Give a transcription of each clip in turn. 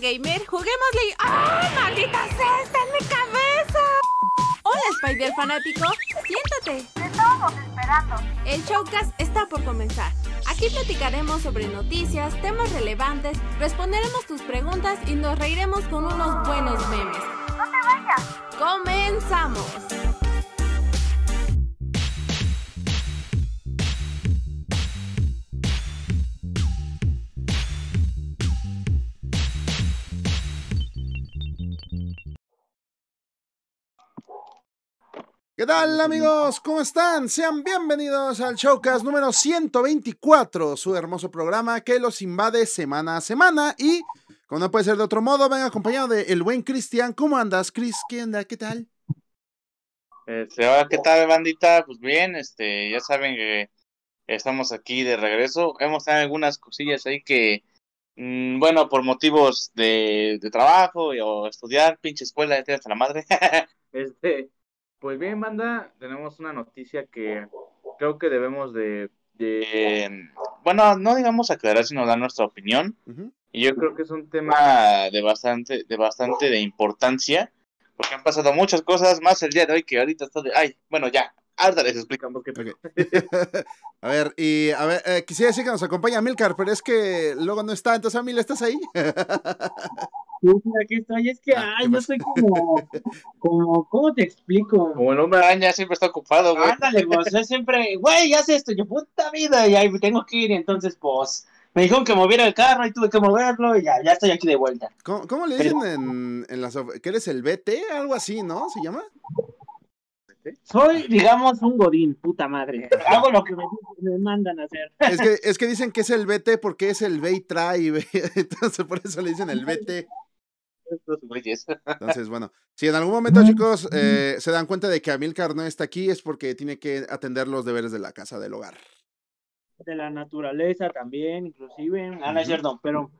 gamer, juguémosle. ¡Ay, maldita sea! ¡Está en mi cabeza! Hola, Spider fanático. Siéntate. Te estábamos esperando. El showcast está por comenzar. Aquí platicaremos sobre noticias, temas relevantes, responderemos tus preguntas y nos reiremos con unos buenos memes. No te vayas. ¡Comenzamos! ¿Qué tal amigos? ¿Cómo están? Sean bienvenidos al Showcast número 124, su hermoso programa que los invade semana a semana y, como no puede ser de otro modo, ven acompañado de el buen Cristian. ¿Cómo andas, Chris? ¿Qué onda? ¿Qué tal? Este, hola, ¿qué tal, bandita? Pues bien, este, ya saben que estamos aquí de regreso. Hemos tenido algunas cosillas ahí que, mm, bueno, por motivos de, de trabajo y- o estudiar, pinche escuela, ya hasta la madre. este, pues bien, banda, tenemos una noticia que creo que debemos de, de, bueno, no digamos aclarar, sino dar nuestra opinión. Y yo creo que es un tema de bastante, de bastante de importancia, porque han pasado muchas cosas más el día de hoy que ahorita está de, ay, bueno, ya, ahorita les explicamos qué Ok. a ver, y a ver, eh, quisiera decir que nos acompaña Milcar, pero es que luego no está, entonces Amil, ¿estás ahí? Aquí estoy. Es que, Ah, ay, ¿qué yo soy como, como, ¿cómo te explico? Como el hombre araña siempre está ocupado, güey. Ándale, pues, yo siempre, güey, haz esto, yo, puta vida, y ahí tengo que ir, y entonces, pues, me dijeron que moviera el carro y tuve que moverlo, y ya, ya estoy aquí de vuelta. ¿Cómo, cómo le Pero- dicen en, en las... que eres el BT? Algo así, ¿no? ¿Se llama? Soy, digamos, un godín, puta madre. Hago lo que me, me mandan a hacer. Es que, es que dicen que es el BT porque es el ve y trae, y ve- entonces por eso le dicen el BT. Estos güeyes. Entonces, bueno, si en algún momento, chicos, eh, se dan cuenta de que Amilcar no está aquí, es porque tiene que atender los deberes de la casa del hogar. De la naturaleza también, inclusive. Ah, no es cierto, pero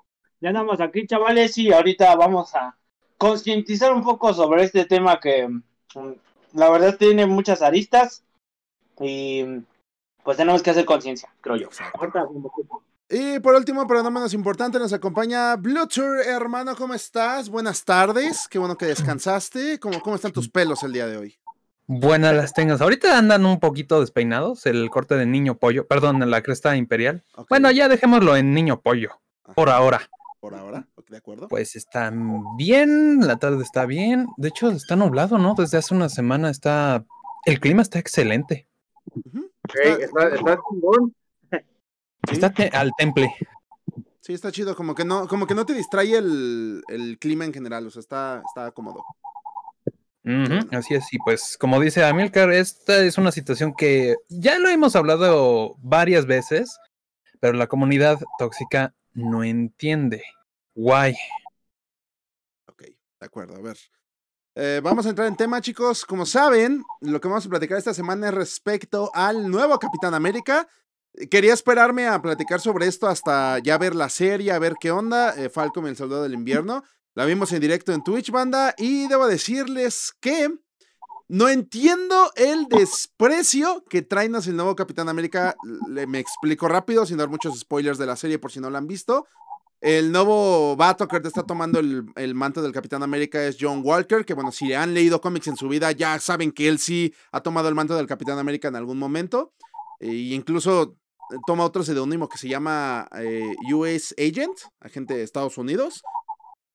ya andamos aquí, chavales, y ahorita vamos a concientizar un poco sobre este tema que mm, la verdad tiene muchas aristas y pues tenemos que hacer conciencia, creo yo. Ahorita, Y por último, pero no menos importante, nos acompaña Bluetooth, hermano, ¿cómo estás? Buenas tardes, qué bueno que descansaste. ¿Cómo, cómo están tus pelos el día de hoy? Buenas las tengas. Ahorita andan un poquito despeinados, el corte de niño pollo, perdón, la cresta imperial. Bueno, ya dejémoslo en niño pollo, ajá, por ahora. Por ahora, ¿de acuerdo? Pues están bien, la tarde está bien. De hecho, está nublado, ¿no? Desde hace una semana está... El clima está excelente. Ey, está, está chingón. Sí. Está te- al temple. Sí, está chido, como que no, como que no te distrae el, el clima en general, o sea, está, está cómodo. Así es, y pues como dice Amilcar, esta es una situación que ya lo hemos hablado varias veces, pero la comunidad tóxica no entiende. Guay. Ok, de acuerdo, a ver. Eh, vamos a entrar en tema, chicos. Como saben, lo que vamos a platicar esta semana es respecto al nuevo Capitán América. Quería esperarme a platicar sobre esto hasta ya ver la serie, a ver qué onda. eh, Falcon, el soldado del invierno. La vimos en directo en Twitch, banda. Y debo decirles que no entiendo el desprecio que traen hacia el nuevo Capitán América. Le, me explico rápido, sin dar muchos spoilers de la serie por si no la han visto. El nuevo vato que está tomando el, el manto del Capitán América es John Walker, que bueno, si han leído cómics en su vida ya saben que él sí ha tomado el manto del Capitán América en algún momento. E incluso eh, toma otro seudónimo que se llama eh, US Agent, agente de Estados Unidos.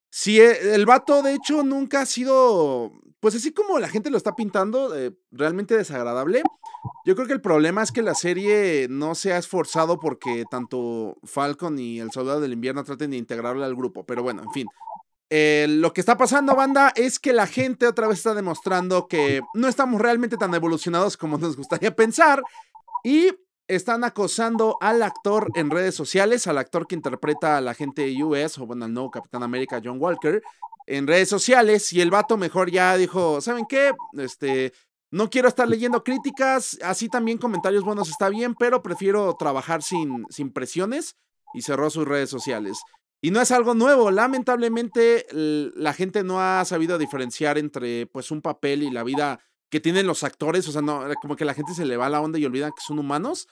Sí, eh, el vato de hecho nunca ha sido, pues así como la gente lo está pintando, eh, realmente desagradable. Yo creo que el problema es que la serie no se ha esforzado porque tanto Falcon y el Soldado del Invierno traten de integrarle al grupo. Pero bueno, en fin. Lo que está pasando, banda, es que la gente otra vez está demostrando que no estamos realmente tan evolucionados como nos gustaría pensar. Y están acosando al actor en redes sociales, al actor que interpreta al agente US, o bueno, al nuevo Capitán América, John Walker, en redes sociales. Y el vato mejor ya dijo, ¿saben qué? Este, no quiero estar leyendo críticas, así también comentarios buenos está bien, pero prefiero trabajar sin, sin presiones y cerró sus redes sociales. Y no es algo nuevo, lamentablemente la gente no ha sabido diferenciar entre pues un papel y la vida que tienen los actores, o sea, no, como que la gente se le va la onda y olvidan que son humanos.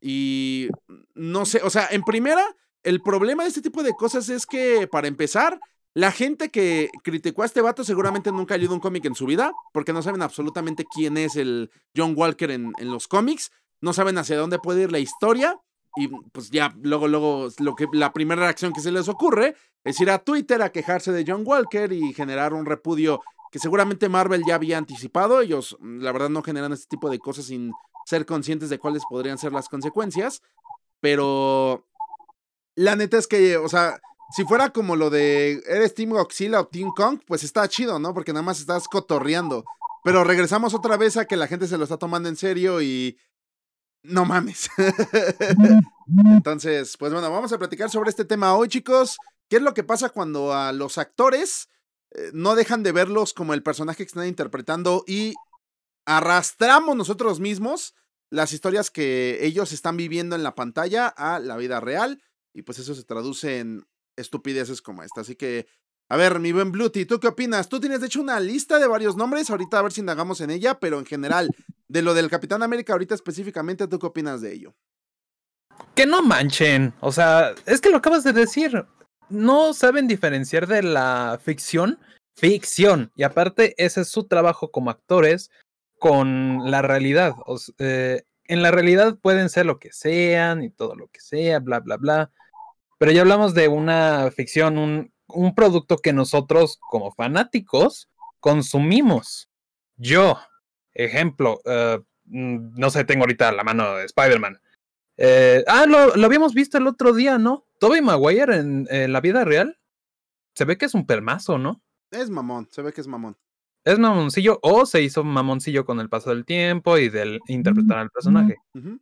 Y no sé, o sea, en primera, el problema de este tipo de cosas es que, para empezar, La gente que criticó a este vato seguramente nunca ha leído un cómic en su vida, porque no saben absolutamente quién es el John Walker en, en los cómics, no saben hacia dónde puede ir la historia, y pues ya luego, luego, lo que, la primera reacción que se les ocurre es ir a Twitter a quejarse de John Walker y generar un repudio que seguramente Marvel ya había anticipado. Ellos, mm, la verdad, no generan este tipo de cosas sin ser conscientes de cuáles podrían ser las consecuencias. Pero la neta es que, o sea, si fuera como lo de eres Team Godzilla o Team Kong, pues está chido, ¿no? Porque nada más estás cotorreando. Pero regresamos otra vez a que la gente se lo está tomando en serio y no mames. Entonces, pues bueno, vamos a platicar sobre este tema hoy, chicos. ¿Qué es lo que pasa cuando a los actores eh, no dejan de verlos como el personaje que están interpretando y arrastramos nosotros mismos las historias que ellos están viviendo en la pantalla a la vida real? Y pues eso se traduce en estupideces como esta. Así que, a ver, mi buen Bluty, ¿tú qué opinas? Tú tienes de hecho una lista de varios nombres, ahorita a ver si indagamos en ella, pero en general, de lo del Capitán América ahorita específicamente, ¿tú qué opinas de ello? Que no manchen, o sea, es que lo acabas de decir, no saben diferenciar de la ficción, ficción, y aparte ese es su trabajo como actores con la realidad. Eh, en la realidad pueden ser lo que sean y todo lo que sea, bla, bla, bla. Pero ya hablamos de una ficción, un, producto que nosotros como fanáticos consumimos. Yo, ejemplo, eh, mm, no sé, tengo ahorita la mano de Spider-Man. Eh, ah, lo, lo, habíamos visto el otro día, ¿no? Tobey Maguire en, en, la vida real. Se ve que es un permazo, ¿no? Es mamón, se ve que es mamón. Es mamoncillo o se hizo mamoncillo con el paso del tiempo y del interpretar al personaje. Uh -huh.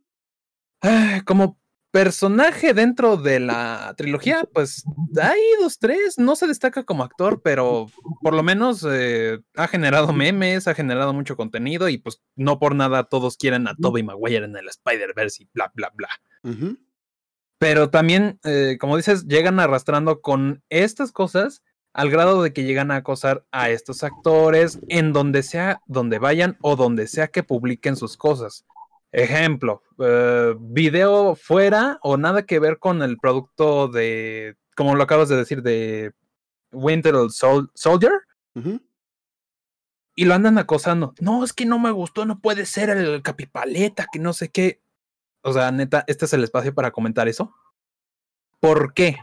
ah, como personaje dentro de la trilogía, pues hay dos, tres, no se destaca como actor, pero por lo menos eh, ha generado memes, ha generado mucho contenido y pues no por nada todos quieren a Tobey Maguire en el Spider-Verse y bla, bla, bla. Uh -huh. Pero también, eh, como dices, llegan arrastrando con estas cosas al grado de que llegan a acosar a estos actores en donde sea, donde vayan o donde sea que publiquen sus cosas. Ejemplo, uh, video fuera o nada que ver con el producto de, como lo acabas de decir, de Winter Sol Soldier. Uh -huh. Y lo andan acosando. No, es que no me gustó, no puede ser el capipaleta, que no sé qué. O sea, neta, este es el espacio para comentar eso. ¿Por qué?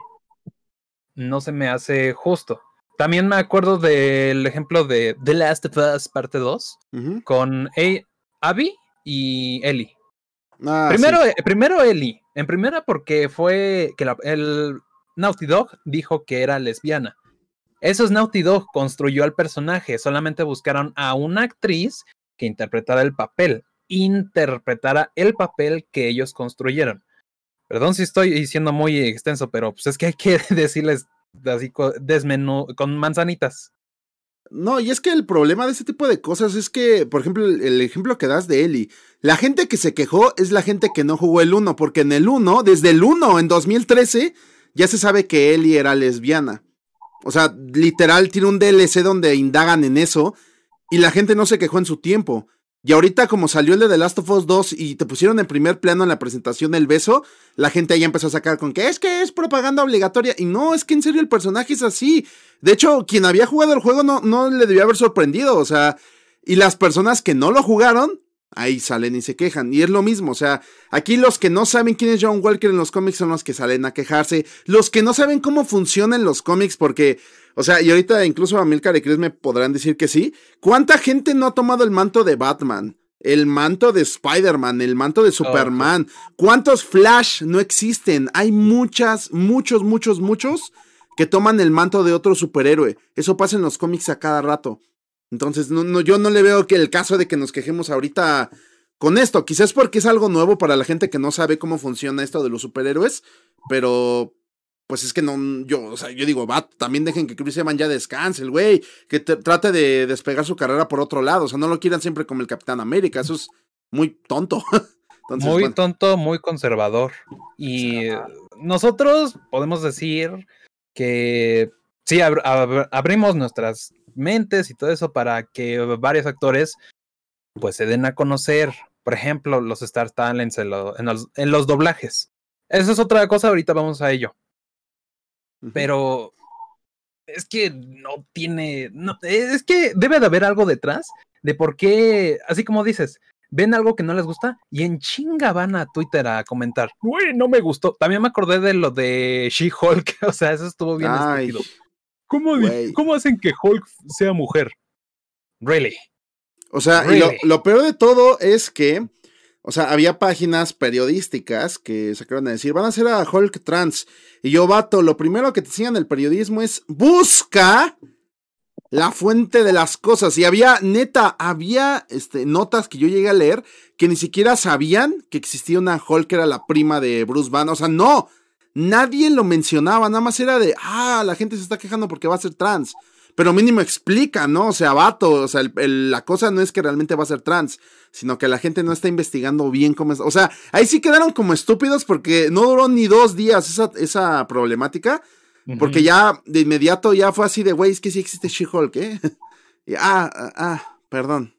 No se me hace justo. También me acuerdo del ejemplo de The Last of Us parte 2 uh -huh. con A Abby y Ellie. Ah, primero, sí. primero Ellie. En primera porque fue que la, el Naughty Dog dijo que era lesbiana. Eso es Naughty Dog, construyó al personaje. Solamente buscaron a una actriz que interpretara el papel. Interpretara el papel que ellos construyeron. Perdón si estoy siendo muy extenso, pero pues es que hay que decirles así desmenú con manzanitas. No, y es que el problema de este tipo de cosas es que, por ejemplo, el, el, ejemplo que das de Eli, la gente que se quejó es la gente que no jugó el 1, porque en el 1, desde el 1, en 2013, ya se sabe que Eli era lesbiana. O sea, literal tiene un DLC donde indagan en eso y la gente no se quejó en su tiempo. Y ahorita como salió el de The Last of Us 2 y te pusieron en primer plano en la presentación del beso, la gente ahí empezó a sacar con que es que es propaganda obligatoria. Y no, es que en serio el personaje es así. De hecho, quien había jugado el juego no, no le debió haber sorprendido. O sea, y las personas que no lo jugaron, ahí salen y se quejan. Y es lo mismo, o sea, aquí los que no saben quién es John Walker en los cómics son los que salen a quejarse. Los que no saben cómo funcionan los cómics porque... O sea, y ahorita incluso Amilcar y Chris me podrán decir que sí. ¿Cuánta gente no ha tomado el manto de Batman? El manto de Spider-Man, el manto de Superman. ¿Cuántos Flash no existen? Hay muchas, muchos, muchos, muchos que toman el manto de otro superhéroe. Eso pasa en los cómics a cada rato. Entonces, no, no, yo no le veo que el caso de que nos quejemos ahorita con esto. Quizás porque es algo nuevo para la gente que no sabe cómo funciona esto de los superhéroes. Pero pues es que no, yo, o sea, yo digo, va, también dejen que Chris Evans ya descanse, el güey, que te, trate de despegar su carrera por otro lado, o sea, no lo quieran siempre como el Capitán América, eso es muy tonto. Entonces, muy bueno. tonto, muy conservador. Y nosotros podemos decir que sí, ab ab abrimos nuestras mentes y todo eso para que varios actores pues se den a conocer, por ejemplo, los Star Talents en, lo, en, los, en los doblajes. Esa es otra cosa, ahorita vamos a ello. Pero es que no tiene, no, es que debe de haber algo detrás de por qué, así como dices, ven algo que no les gusta y en chinga van a Twitter a comentar, güey, no me gustó. También me acordé de lo de She-Hulk, o sea, eso estuvo bien Ay. ¿Cómo. ¿Cómo hacen que Hulk sea mujer? Really? O sea, y lo, peor de todo es que, o sea, había páginas periodísticas que sacaron a decir, van a hacer a Hulk trans. Y yo, vato, lo primero que te enseñan en el periodismo es busca la fuente de las cosas. Y había, neta, había este, notas que yo llegué a leer que ni siquiera sabían que existía una Hulk que era la prima de Bruce Banner. O sea, no, nadie lo mencionaba, nada más era de, ah, la gente se está quejando porque va a ser trans. Pero mínimo explica, ¿no? O sea, vato, o sea, el- el- la cosa no es que realmente va a ser trans, sino que la gente no está investigando bien cómo es. O sea, ahí sí quedaron como estúpidos porque no duró ni dos días esa, esa problemática, porque ya de inmediato ya fue así de, güey, es que sí existe She-Hulk, ¿eh? Y, ah, ah, ah, perdón.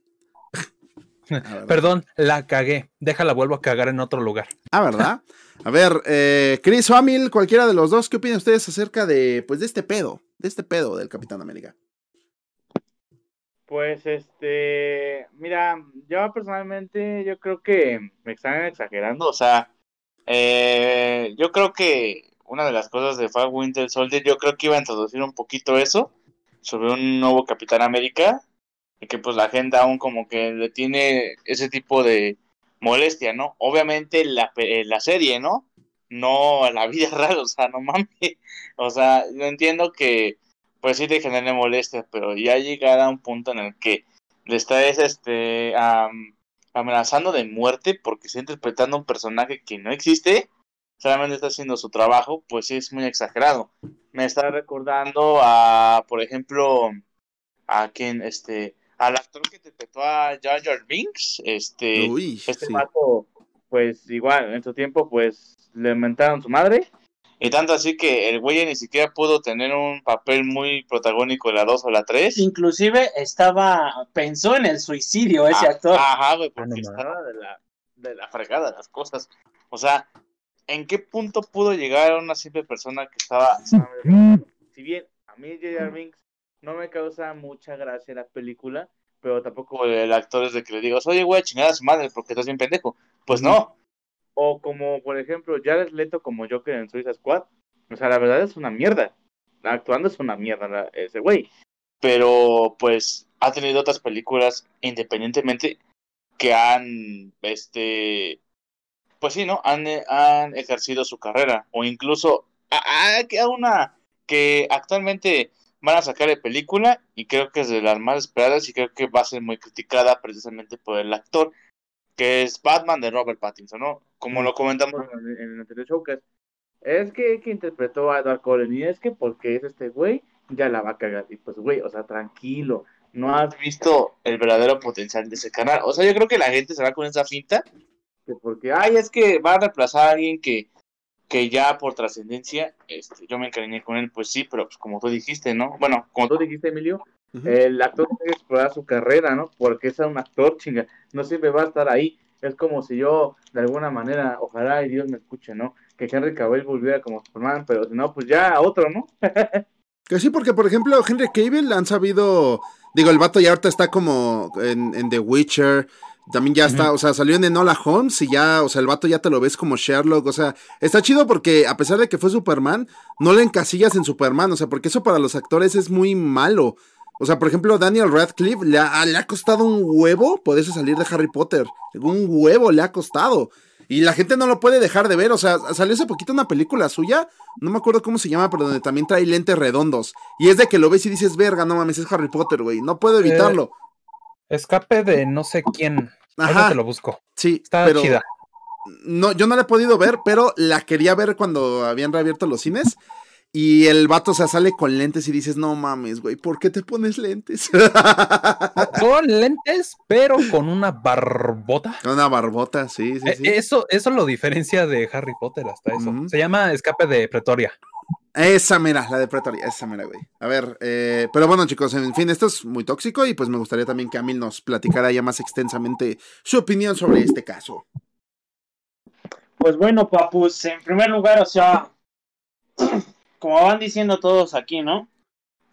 Ah. Perdón, la cagué. Déjala, vuelvo a cagar en otro lugar. Ah, ¿verdad? A ver, eh, Chris o Amil, cualquiera de los dos, ¿qué opinan ustedes acerca de, pues, de este pedo? De este pedo del Capitán América. Pues este, mira, yo personalmente yo creo que me están exagerando, o sea, eh, yo creo que una de las cosas de Falcon Winter Soldier, yo creo que iba a introducir un poquito eso sobre un nuevo Capitán América y que pues la gente aún como que le tiene ese tipo de molestia, ¿no? Obviamente la, pe- la serie, ¿no? No la vida real, o sea, no mames, o sea, yo entiendo que pues sí te genera molestia, pero ya llegar a un punto en el que le estás este, am- amenazando de muerte porque está interpretando un personaje que no existe, solamente está haciendo su trabajo, pues sí es muy exagerado. Me está recordando a, por ejemplo, a quien, este, al actor que interpretó a Jar Jar Binks, este, Uy, este sí. pues igual, en su tiempo, pues le mentaron su madre. Y tanto así que el güey ni siquiera pudo tener un papel muy protagónico en la 2 o la 3. Inclusive estaba, pensó en el suicidio ese actor. Ajá, güey, Ah, porque mames. estaba de la, de la fregada las cosas. O sea, ¿en qué punto pudo llegar una simple persona que estaba... Si bien a mí J.R. Binks no me causa mucha gracia la película, pero tampoco el actor es de que le digas, oye, güey, chingada a su madre porque estás bien pendejo. Pues no. O como, por ejemplo, Jared Leto como Joker en Suicide Squad. O sea, la verdad es una mierda. Actuando es una mierda la- ese güey. Pero, pues, ha tenido otras películas independientemente que han, este, pues sí, ¿no? Han, eh, han ejercido su carrera. O incluso, ha quedado una que actualmente van a sacar de película y creo que es de las más esperadas y creo que va a ser muy criticada precisamente por el actor que es Batman de Robert Pattinson, ¿no? Como lo comentamos en, el anterior showcase. Es que, que interpretó a Edward Cullen y es que porque es este güey, ya la va a cagar. Y pues, güey, o sea, tranquilo. No has visto el verdadero potencial de ese canal. O sea, yo creo que la gente se va con esa finta. Que porque, ay, es que va a reemplazar a alguien que, que ya por trascendencia, este, yo me encariñé con él, pues sí, pero pues como tú dijiste, ¿no? Bueno, como tú dijiste, Emilio, el actor tiene que explorar su carrera, ¿no? Porque es un actor, chinga, no siempre va a estar ahí. Es como si yo, de alguna manera, ojalá y Dios me escuche, ¿no? Que Henry Cavill volviera como Superman, pero si no, pues ya otro, ¿no? Que sí, porque por ejemplo, Henry Cavill han sabido. Digo, el vato ya ahorita está como en, en The Witcher. También ya está, o sea, salió en Enola Holmes y ya, o sea, el vato ya te lo ves como Sherlock. O sea, está chido porque a pesar de que fue Superman, no le encasillas en Superman. O sea, porque eso para los actores es muy malo. O sea, por ejemplo, Daniel Radcliffe le ha, le ha costado un huevo poderse salir de Harry Potter. Un huevo le ha costado. Y la gente no lo puede dejar de ver. O sea, salió hace poquito una película suya. No me acuerdo cómo se llama, pero donde también trae lentes redondos. Y es de que lo ves y dices, verga, no mames, es Harry Potter, güey. No puedo evitarlo. Escape de no sé quién. Ahí Ajá. te lo busco. Sí, Está pero chida. no, yo no la he podido ver, pero la quería ver cuando habían reabierto los cines. Y el vato, o sea, sale con lentes y dices, no mames, güey, ¿por qué te pones lentes? Con lentes, pero con una barbota. Con una barbota, sí, sí, Eh, sí. Eso, eso lo diferencia de Harry Potter hasta eso. Se llama Escape de Pretoria. Esa mera, la de Pretoria, esa mera, güey. A ver, eh, pero bueno, chicos, en fin, esto es muy tóxico y pues me gustaría también que Amil nos platicara ya más extensamente su opinión sobre este caso. Pues bueno, papus, en primer lugar, o sea, como van diciendo todos aquí, ¿no?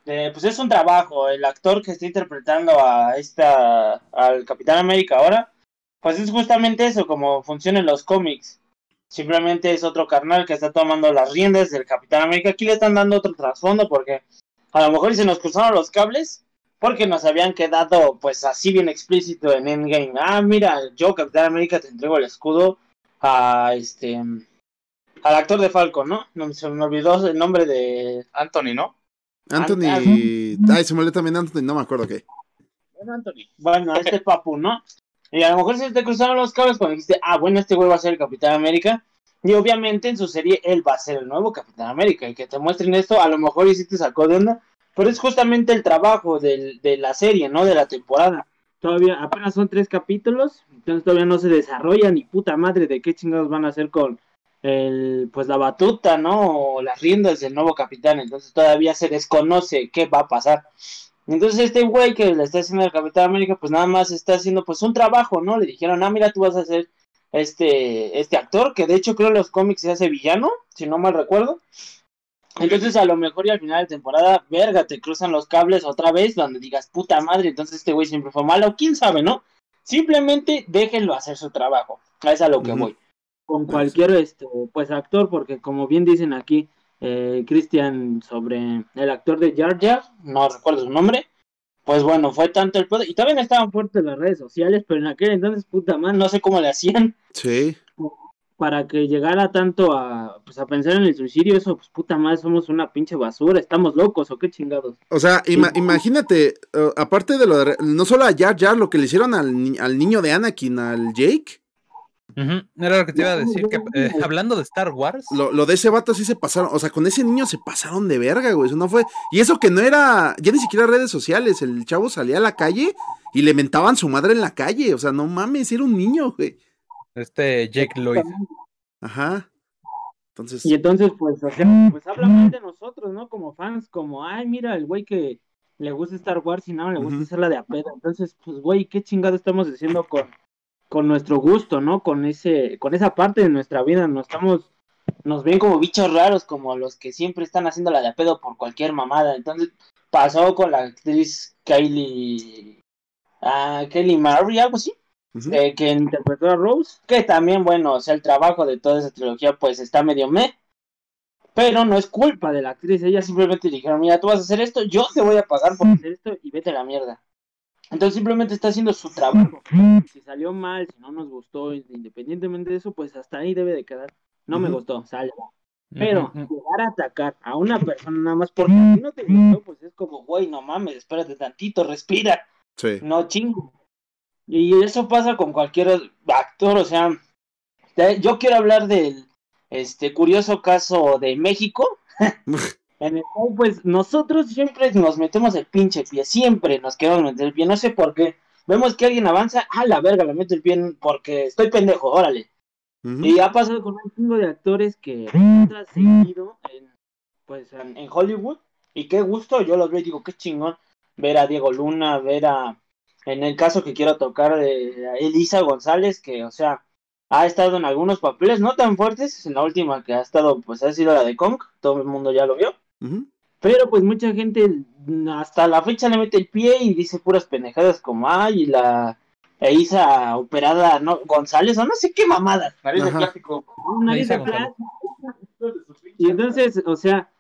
eh, pues es un trabajo. El actor que está interpretando a esta, al Capitán América ahora, pues es justamente eso, como funcionan los cómics. Simplemente es otro carnal que está tomando las riendas del Capitán América. Aquí le están dando otro trasfondo porque a lo mejor se nos cruzaron los cables porque nos habían quedado pues así bien explícito en Endgame. Ah, mira, yo Capitán América te entrego el escudo a este al actor de Falcon, ¿no? no se me olvidó el nombre de Anthony, ¿no? Anthony. Ay, se me olvidó también Anthony, no me acuerdo qué. Bueno, Anthony. Bueno, este papu, ¿no? Y a lo mejor se te cruzaron los cables cuando dijiste, ah, bueno, este güey va a ser el Capitán América. Y obviamente en su serie él va a ser el nuevo Capitán América. Y que te muestren esto, a lo mejor y sí te sacó de onda. Pero es justamente el trabajo del, de la serie, ¿no? De la temporada. Todavía apenas son tres capítulos, entonces todavía no se desarrolla ni puta madre de qué chingados van a hacer con el, pues la batuta, ¿no? O las riendas del nuevo capitán. Entonces todavía se desconoce qué va a pasar. Entonces este güey que le está haciendo al Capitán América, pues nada más está haciendo pues un trabajo, ¿no? Le dijeron, ah, mira, tú vas a ser este, este actor, que de hecho creo en los cómics se hace villano, si no mal recuerdo. Entonces a lo mejor y al final de temporada, verga, te cruzan los cables otra vez donde digas, puta madre, entonces este güey siempre fue malo, quién sabe, ¿no? Simplemente déjenlo hacer su trabajo, es a lo que voy. Con cualquier este, pues actor, porque como bien dicen aquí, eh, Cristian sobre el actor de Jar Jar, no recuerdo su nombre, pues bueno, fue tanto el poder, y también estaban fuertes las redes sociales, pero en aquel entonces, puta madre, no sé cómo le hacían. Sí para que llegara tanto a, pues, a pensar en el suicidio, eso, pues puta madre, somos una pinche basura, estamos locos o qué chingados. O sea, imagínate, uh, aparte de lo de, no solo a Jar Jar, lo que le hicieron al, al niño de Anakin, al Jake. Era lo que te iba a decir, que eh, hablando de Star Wars. Lo, lo, de ese vato sí se pasaron, o sea, con ese niño se pasaron de verga, güey, eso no fue, y eso que no era, ya ni siquiera redes sociales, el chavo salía a la calle y le mentaban su madre en la calle, o sea, no mames, era un niño, güey. Este Jake Lloyd. Ajá. Entonces. Y entonces, pues, o sea, pues habla mal de nosotros, ¿no? Como fans, como, ay, mira, el güey que le gusta Star Wars y nada, le gusta hacerla de apeda. Entonces, pues, güey, qué chingado estamos diciendo con, con nuestro gusto, ¿no? Con ese, con esa parte de nuestra vida. Nos estamos, nos ven como bichos raros, como los que siempre están haciendo la de apedo por cualquier mamada. Entonces, pasó con la actriz Kylie, ah, Kelly Murray, algo así eh, que interpretó a Rose, que también, bueno, o sea, el trabajo de toda esa trilogía, pues está medio me, pero no es culpa de la actriz, ella simplemente dijeron, mira, tú vas a hacer esto, yo te voy a pagar por hacer esto y vete a la mierda. Entonces simplemente está haciendo su trabajo. Si salió mal, si no nos gustó, independientemente de eso, pues hasta ahí debe de quedar. No me gustó, sale. Pero llegar a atacar a una persona nada más porque a ti no te gustó, pues es como, güey, no mames, espérate tantito, respira. Sí. No chingo. Y eso pasa con cualquier actor, o sea, yo quiero hablar del este curioso caso de México, en el cual pues nosotros siempre nos metemos el pinche pie, siempre nos queremos meter el pie, no sé por qué. Vemos que alguien avanza, a la verga, le meto el pie porque estoy pendejo, órale. Y ha pasado con un chingo de actores que han seguido en, pues, en, en Hollywood, y qué gusto, yo los veo y digo, qué chingón ver a Diego Luna, ver a en el caso que quiero tocar de Elisa González, que, o sea, ha estado en algunos papeles no tan fuertes, en la última que ha estado, pues ha sido la de Kong, todo el mundo ya lo vio. Pero pues mucha gente hasta la fecha le mete el pie y dice puras pendejadas como, ay, y la Elisa operada no, González, o no sé qué mamadas. Nariz de plástico. Y entonces, o sea,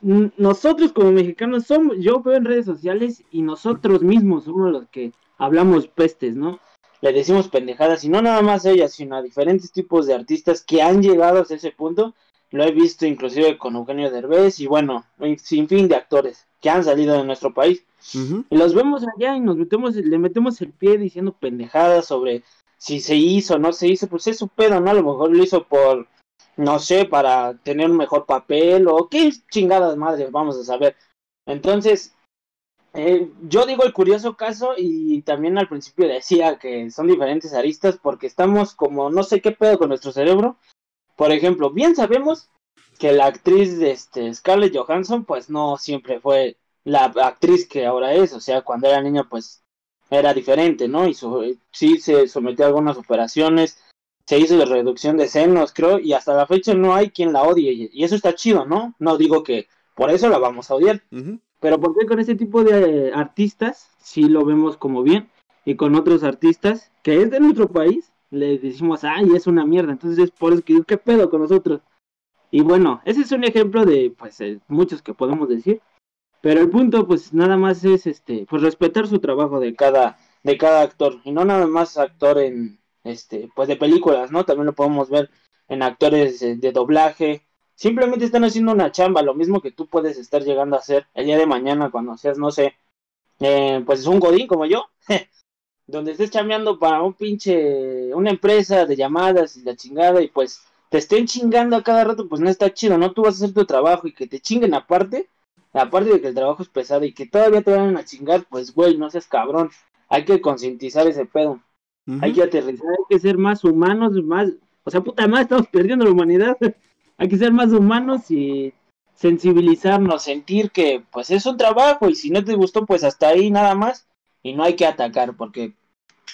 nosotros como mexicanos somos, yo veo en redes sociales y nosotros mismos somos los que hablamos pestes, ¿no? Le decimos pendejadas y no nada más a ellas, sino a diferentes tipos de artistas que han llegado hasta ese punto. Lo he visto inclusive con Eugenio Derbez y bueno, sin fin de actores que han salido de nuestro país. Y los vemos allá y nos metemos, le metemos el pie diciendo pendejadas sobre si se hizo o no se hizo, pues es su pedo, ¿no? A lo mejor lo hizo por no sé, para tener un mejor papel o qué chingadas madres, vamos a saber. Entonces, eh, yo digo el curioso caso y también al principio decía que son diferentes aristas porque estamos como no sé qué pedo con nuestro cerebro. Por ejemplo, bien sabemos que la actriz de este Scarlett Johansson pues no siempre fue la actriz que ahora es, o sea, cuando era niña pues era diferente, ¿no? Y sí se sometió a algunas operaciones, se hizo de reducción de senos, creo, y hasta la fecha no hay quien la odie, y eso está chido, ¿no? No digo que por eso la vamos a odiar, Pero ¿por qué con ese tipo de artistas sí lo vemos como bien? Y con otros artistas que es de nuestro país, le decimos, ay, es una mierda. Entonces es por eso que ¿qué pedo con nosotros? Y bueno, ese es un ejemplo de, pues, eh, muchos que podemos decir. Pero el punto, pues, nada más es, este, pues, respetar su trabajo de cada, de cada actor. Y no nada más actor en, este, pues, de películas, ¿no? También lo podemos ver en actores de, de doblaje, simplemente están haciendo una chamba, lo mismo que tú puedes estar llegando a hacer el día de mañana cuando seas, no sé, eh, pues es un godín como yo, donde estés chambeando para un pinche, una empresa de llamadas y la chingada y pues te estén chingando a cada rato, pues no está chido, ¿no? Tú vas a hacer tu trabajo y que te chinguen aparte, aparte de que el trabajo es pesado y que todavía te van a chingar, pues güey, no seas cabrón, hay que concientizar ese pedo. Hay que aterrizar, hay que ser más humanos, más, o sea, puta madre, estamos perdiendo la humanidad. hay que ser más humanos y sensibilizarnos, sentir que pues es un trabajo y si no te gustó pues hasta ahí nada más y no hay que atacar porque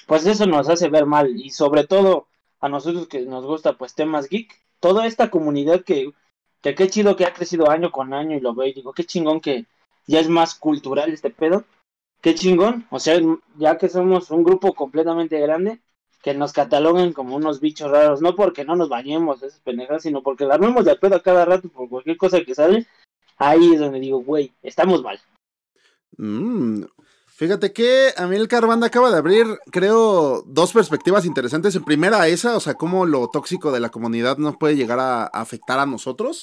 pues eso nos hace ver mal y sobre todo a nosotros que nos gusta pues temas geek, toda esta comunidad que, que qué chido que ha crecido año con año y lo veo y digo qué chingón que ya es más cultural este pedo, qué chingón, o sea, ya que somos un grupo completamente grande, que nos cataloguen como unos bichos raros, no porque no nos bañemos esas pendejas, sino porque la armemos de pedo a cada rato por cualquier cosa que sale, ahí es donde digo, güey, estamos mal. Mm, Fíjate que a mí el Carbanda acaba de abrir, creo, dos perspectivas interesantes. En primera, esa, o sea, cómo lo tóxico de la comunidad nos puede llegar a, afectar a nosotros.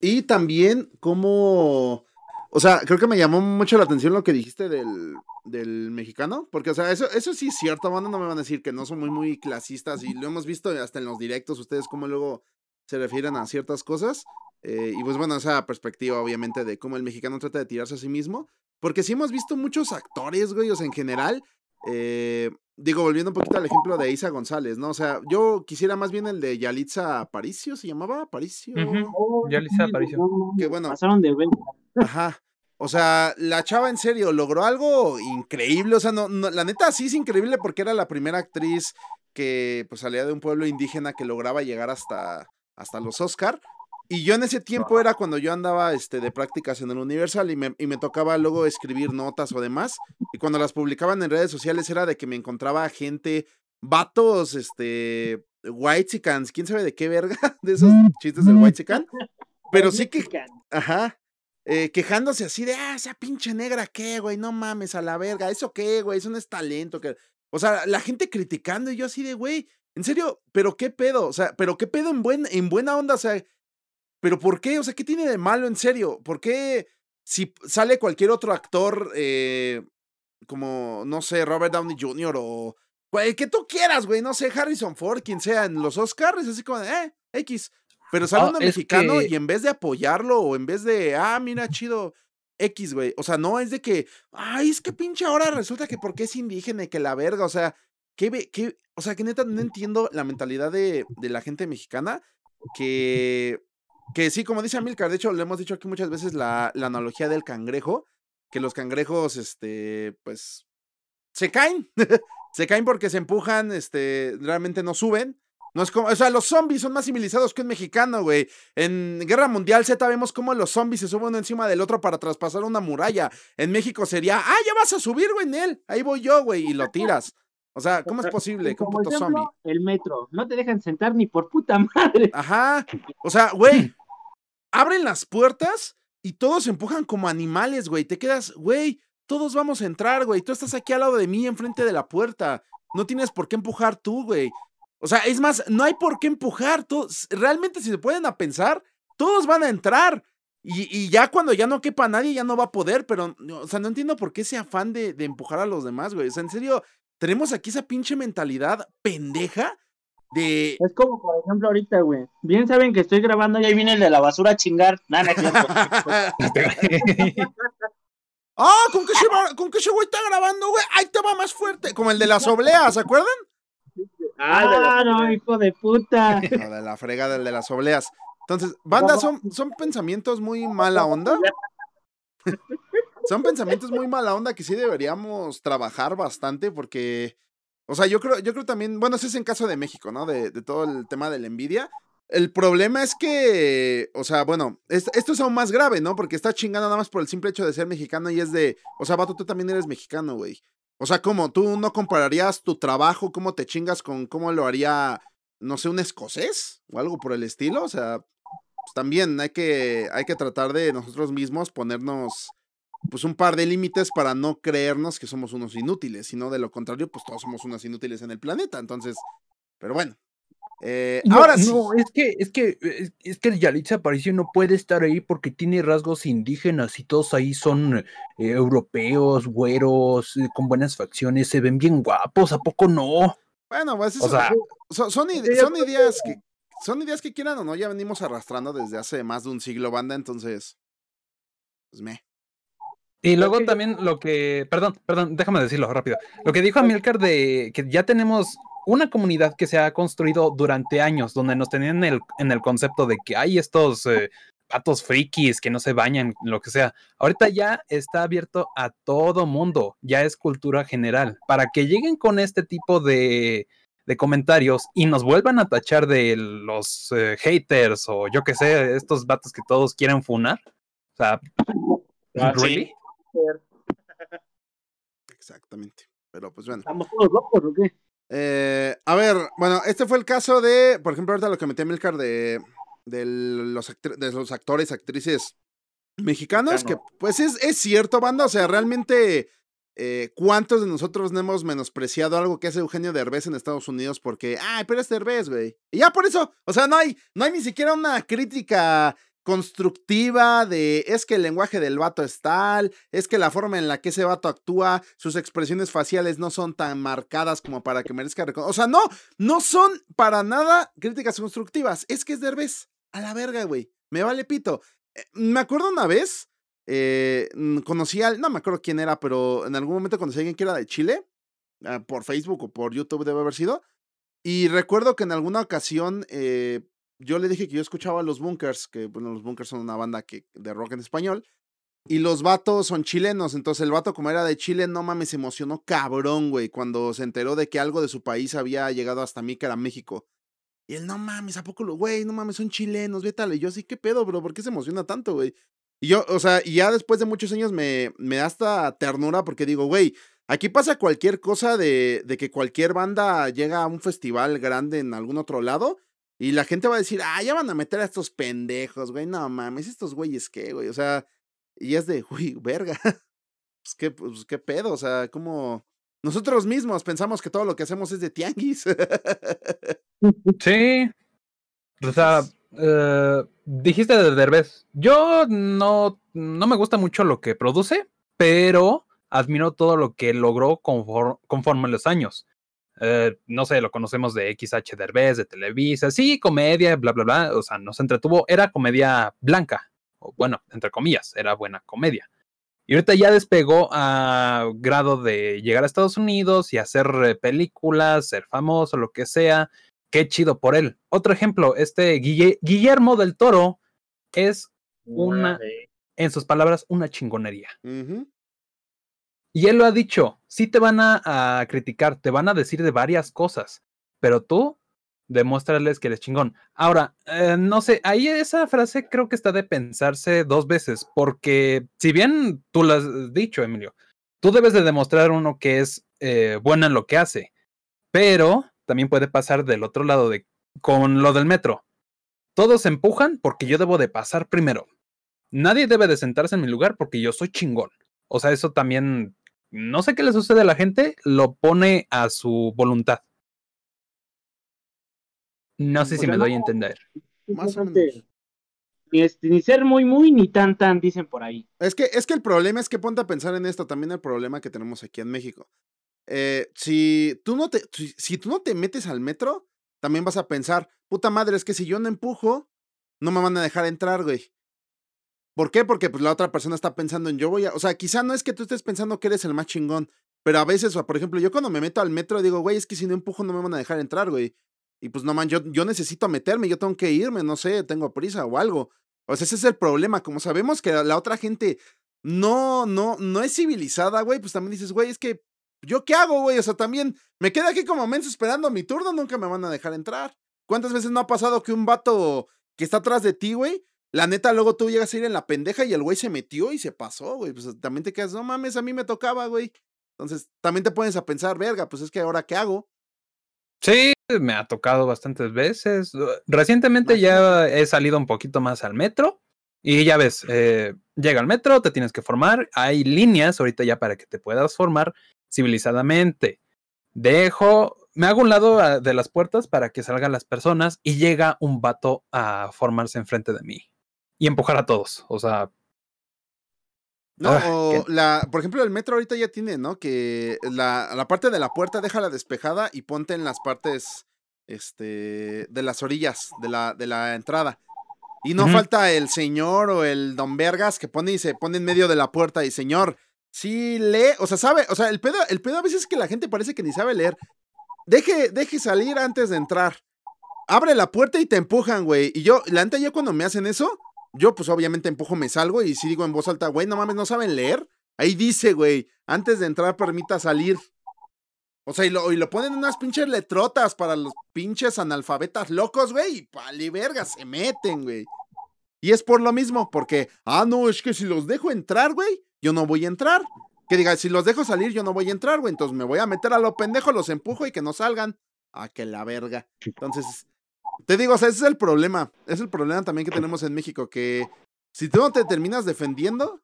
Y también cómo. O sea, creo que me llamó mucho la atención lo que dijiste del, del mexicano. Porque, o sea, eso, eso sí es cierto, banda. No me van a decir que no son muy, muy clasistas. Y lo hemos visto hasta en los directos, ustedes cómo luego se refieren a ciertas cosas. Eh, y pues bueno, esa perspectiva, obviamente, de cómo el mexicano trata de tirarse a sí mismo. Porque sí hemos visto muchos actores, güey, o sea, en general. Eh, digo, volviendo un poquito al ejemplo de Isa González, ¿no? O sea, yo quisiera más bien el de Yalitza Aparicio, ¿se llamaba Aparicio? Uh Yalitza Aparicio. Que bueno. Pasaron de ver. Ajá. O sea, la chava en serio logró algo increíble. O sea, no, no, la neta sí es increíble porque era la primera actriz que pues salía de un pueblo indígena que lograba llegar hasta, hasta los Oscar. Y yo en ese tiempo era cuando yo andaba este, de prácticas en el Universal y me, y me, tocaba luego escribir notas o demás. Y cuando las publicaban en redes sociales era de que me encontraba gente, vatos, este, white quién sabe de qué verga, de esos chistes del white Pero sí que, ajá, eh, quejándose así de, ah, esa pinche negra, ¿qué, güey? No mames, a la verga, ¿eso qué, güey? Eso no es talento. Que... O sea, la gente criticando y yo así de, güey, en serio, pero qué pedo, o sea, pero qué pedo en, buen, en buena onda, o sea pero ¿por qué? O sea, ¿qué tiene de malo en serio? ¿Por qué si sale cualquier otro actor, eh, como, no sé, Robert Downey Jr. o güey, que tú quieras, güey, no sé, Harrison Ford, quien sea, en los Oscars, así como eh, X. Pero sale oh, un mexicano que... y en vez de apoyarlo o en vez de, ah, mira, chido, X, güey. O sea, no es de que, ay, es que pinche ahora resulta que porque es indígena y que la verga, o sea, ¿qué, qué, o sea, que neta no entiendo la mentalidad de, de la gente mexicana que que sí, como dice Amilcar, de hecho, le hemos dicho aquí muchas veces la, la analogía del cangrejo, que los cangrejos, este, pues, se caen. se caen porque se empujan, este, realmente no suben. No es como, o sea, los zombies son más civilizados que un mexicano, güey. En Guerra Mundial Z vemos cómo los zombies se suben uno encima del otro para traspasar una muralla. En México sería, ah, ya vas a subir, güey, en él. Ahí voy yo, güey, y lo tiras. O sea, ¿cómo es posible un puto ejemplo, zombie? El metro, no te dejan sentar ni por puta madre. Ajá. O sea, güey, abren las puertas y todos se empujan como animales, güey. Te quedas, güey, todos vamos a entrar, güey. Tú estás aquí al lado de mí, enfrente de la puerta. No tienes por qué empujar tú, güey. O sea, es más, no hay por qué empujar. Todos, realmente, si se pueden a pensar, todos van a entrar. Y, y, ya cuando ya no quepa nadie, ya no va a poder, pero, o sea, no entiendo por qué ese afán de, de empujar a los demás, güey. O sea, en serio, tenemos aquí esa pinche mentalidad pendeja de... Es como, por ejemplo, ahorita, güey. Bien saben que estoy grabando y ahí viene el de la basura a chingar. Nada, no Ah, ¿con qué, ese, ¿con qué ese güey está grabando, güey? Ahí te va más fuerte. Como el de las obleas, ¿se acuerdan? Ah, no, hijo de puta. No, de la frega del de las obleas. Entonces, banda, son, son pensamientos muy mala onda. Son pensamientos muy mala onda que sí deberíamos trabajar bastante porque, o sea, yo creo, yo creo también, bueno, ese es en caso de México, ¿no? De, todo el tema de la envidia. El problema es que, o sea, bueno, es- esto es aún más grave, ¿no? Porque está chingando nada más por el simple hecho de ser mexicano y es de, o sea, vato, tú también eres mexicano, güey. O sea, ¿cómo? ¿Tú no compararías tu trabajo, cómo te chingas con cómo lo haría, no sé, un escocés o algo por el estilo? O sea, pues también hay que, hay que tratar de nosotros mismos ponernos, pues, un par de límites para no creernos que somos unos inútiles, sino de lo contrario, pues todos somos unos inútiles en el planeta. Entonces, pero bueno. Eh, No, ahora sí. No, es que, es que, es, es que Yalitza Aparicio no puede estar ahí porque tiene rasgos indígenas y todos ahí son eh, europeos, güeros, eh, con buenas facciones, se ven bien guapos, ¿a poco no? Bueno, pues O sea, son, son ide- son ideas que son ideas que quieran o no, ya venimos arrastrando desde hace más de un siglo, banda, entonces, pues me. Y luego que- también lo que, perdón, perdón, déjame decirlo rápido. Lo que dijo Amilcar de que ya tenemos una comunidad que se ha construido durante años, donde nos tenían en el, en el concepto de que hay estos eh, patos frikis que no se bañan, lo que sea. Ahorita ya está abierto a todo mundo, ya es cultura general. Para que lleguen con este tipo de, de comentarios y nos vuelvan a tachar de los eh, haters o yo qué sé, estos vatos que todos quieren funar. O sea, Ah, sí. Exactamente. Pero pues bueno. ¿Estamos todos locos o qué? Eh, a ver, bueno, este fue el caso de, por ejemplo, ahorita lo que metí Milcar de, de, los, de los actores, actrices mexicanos, que pues es, es cierto, banda, o sea, realmente, eh, ¿cuántos de nosotros no hemos menospreciado algo que hace Eugenio Derbez en Estados Unidos porque, ay, pero es Derbez, güey? Y ya por eso, o sea, no hay, no hay ni siquiera una crítica constructiva de es que el lenguaje del vato es tal, es que la forma en la que ese vato actúa, sus expresiones faciales no son tan marcadas como para que merezca O sea, no, no son para nada críticas constructivas. Es que es Derbez. A la verga, güey. Me vale pito. Eh, me acuerdo una vez, eh, conocí al, no me acuerdo quién era, pero en algún momento conocí a alguien que era de Chile, ah, por Facebook o por YouTube debe haber sido. Y recuerdo que en alguna ocasión eh, yo le dije que yo escuchaba los Bunkers, que bueno, los Bunkers son una banda que, de rock en español. Y los vatos son chilenos, entonces el vato como era de Chile, no mames, se emocionó cabrón, güey, cuando se enteró de que algo de su país había llegado hasta mí, que era México. Y él, no mames, ¿a poco lo, güey? No mames, son chilenos, vete Y yo, sí, ¿qué pedo, bro? ¿Por qué se emociona tanto, güey? Y yo, o sea, y ya después de muchos años me, me da hasta ternura porque digo, güey, aquí pasa cualquier cosa de, de que cualquier banda llega a un festival grande en algún otro lado y la gente va a decir, ah, ya van a meter a estos pendejos, güey, no mames, estos güeyes qué, güey, o sea, y es de, güey, verga, pues qué, pues qué pedo, o sea, como nosotros mismos pensamos que todo lo que hacemos es de tianguis. Sí. O sea, eh, dijiste de Derbez. Yo no, no me gusta mucho lo que produce, pero admiro todo lo que logró confor- conforme los años. Eh, no sé, lo conocemos de XH Derbez, de Televisa, sí, comedia, bla, bla, bla. O sea, nos entretuvo. Era comedia blanca. O bueno, entre comillas, era buena comedia. Y ahorita ya despegó a grado de llegar a Estados Unidos y hacer eh, películas, ser famoso, lo que sea qué chido por él. Otro ejemplo, este Guille- Guillermo del Toro es, Una- en sus palabras, una chingonería. Ujú. Y él lo ha dicho, sí te van a, criticar, te van a decir de varias cosas, pero tú demuéstrales que eres chingón. Ahora, eh, no sé, ahí esa frase creo que está de pensarse dos veces, porque si bien tú lo has dicho, Emilio, tú debes de demostrar uno que es eh, bueno en lo que hace, pero también puede pasar del otro lado de con lo del metro. Todos empujan porque yo debo de pasar primero. Nadie debe de sentarse en mi lugar porque yo soy chingón. O sea, eso también, no sé qué le sucede a la gente, lo pone a su voluntad. No sé O si sea, me doy a entender. Más o menos. Ni, este, ni ser muy, muy, ni tan, tan, dicen por ahí. Es que, es que el problema es que ponte a pensar en esto, también el problema que tenemos aquí en México. Eh, si, tú no te, si, si tú no te metes al metro, también vas a pensar, puta madre, es que si yo no empujo, no me van a dejar entrar, güey. ¿Por qué? Porque pues la otra persona está pensando en yo voy a... O sea, quizá no es que tú estés pensando que eres el más chingón, pero a veces, por ejemplo, yo cuando me meto al metro digo, güey, es que si no empujo no me van a dejar entrar, güey. Y pues no man, yo, yo necesito meterme, yo tengo que irme, no sé, tengo prisa o algo. O sea, ese es el problema. Como sabemos que la otra gente no, no, no es civilizada, güey, pues también dices, güey, es que ¿yo qué hago, güey? O sea, también me quedo aquí como menso esperando mi turno, nunca me van a dejar entrar. ¿Cuántas veces no ha pasado que un vato que está atrás de ti, güey? La neta, luego tú llegas a ir en la pendeja y el güey se metió y se pasó, güey. Pues también te quedas, no mames, a mí me tocaba, güey. Entonces, también te pones a pensar, verga, pues es que ahora qué hago. Sí, me ha tocado bastantes veces. Recientemente ya he salido un poquito más al metro y ya ves, eh, llega al metro, te tienes que formar. Hay líneas ahorita ya para que te puedas formar civilizadamente. Dejo, me hago un lado ah, de las puertas para que salgan las personas y llega un vato a formarse enfrente de mí y empujar a todos. O sea, No, Ah, la, por ejemplo, el metro ahorita ya tiene, ¿no? Que la, la parte de la puerta déjala despejada y ponte en las partes, este, de las orillas de la, de la entrada. Y no falta el señor o el don Vergas que pone y se pone en medio de la puerta y señor, sí lee, o sea, sabe, o sea, el pedo, el pedo a veces es que la gente parece que ni sabe leer. Deje, deje salir antes de entrar. Abre la puerta y te empujan, güey. Y yo, la neta, yo cuando me hacen eso, yo pues obviamente empujo, me salgo y si digo en voz alta, güey, no mames, no saben leer. Ahí dice, güey, antes de entrar permita salir. O sea, y lo, y lo ponen en unas pinches letrotas para los pinches analfabetas locos, güey, y pali verga, se meten, güey. Y es por lo mismo, porque, ah, no, es que si los dejo entrar, güey, yo no voy a entrar. Que diga, si los dejo salir, yo no voy a entrar, güey. Entonces me voy a meter a lo pendejo, los empujo y que no salgan. Ah, que la verga. Entonces, te digo, o sea, ese es el problema. Es el problema también que tenemos en México, que si tú no te terminas defendiendo,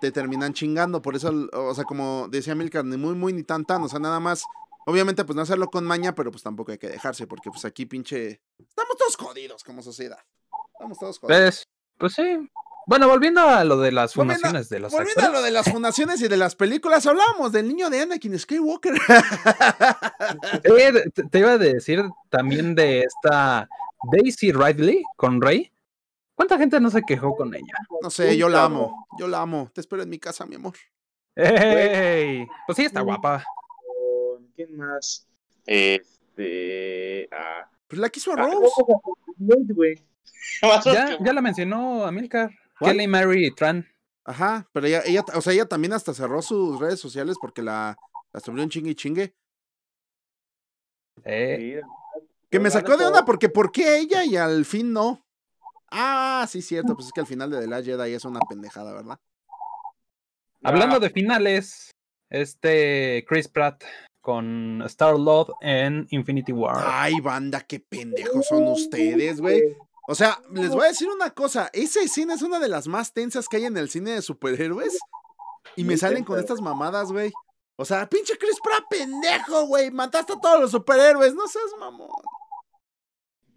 te terminan chingando. Por eso, o sea, como decía Milcar, ni muy, muy, ni tan, tan. O sea, nada más, obviamente, pues no hacerlo con maña, pero pues tampoco hay que dejarse, porque pues aquí pinche... Estamos todos jodidos como sociedad. Estamos todos jodidos. ¿ves? Pues sí. Bueno, volviendo a lo de las Volviendo- fundaciones de los Volviendo a actores. lo de las fundaciones y de las películas, hablábamos del niño de Anakin Skywalker. Eh, te, te iba a decir también de esta Daisy Ridley con Rey. ¿Cuánta gente no se quejó con ella? no sé, yo la amo. Yo la amo. Te espero en mi casa, mi amor. ¡Ey! Pues sí, está guapa. Con- ¿Quién más? Este. Ah, Pues la quiso a ah, Rose. Ya, ya la mencionó Amilcar. Kelly Mary Tran. Ajá, pero ella, ella, o sea, ella también hasta cerró sus redes sociales porque la, la subió en chingue y chingue. Eh, Que me sacó de onda porque ¿por qué ella y al fin no? Ah, sí, cierto, pues es que al final de The Last Jedi es una pendejada, ¿verdad? hablando de finales, este Chris Pratt con Star Lord en Infinity War. Ay, banda, qué pendejos son ustedes, güey. O sea, les voy a decir una cosa, esa escena es una de las más tensas que hay en el cine de superhéroes y me salen con estas mamadas, güey. O sea, pinche Chris Pratt, pendejo, güey, mataste a todos los superhéroes, no seas mamón.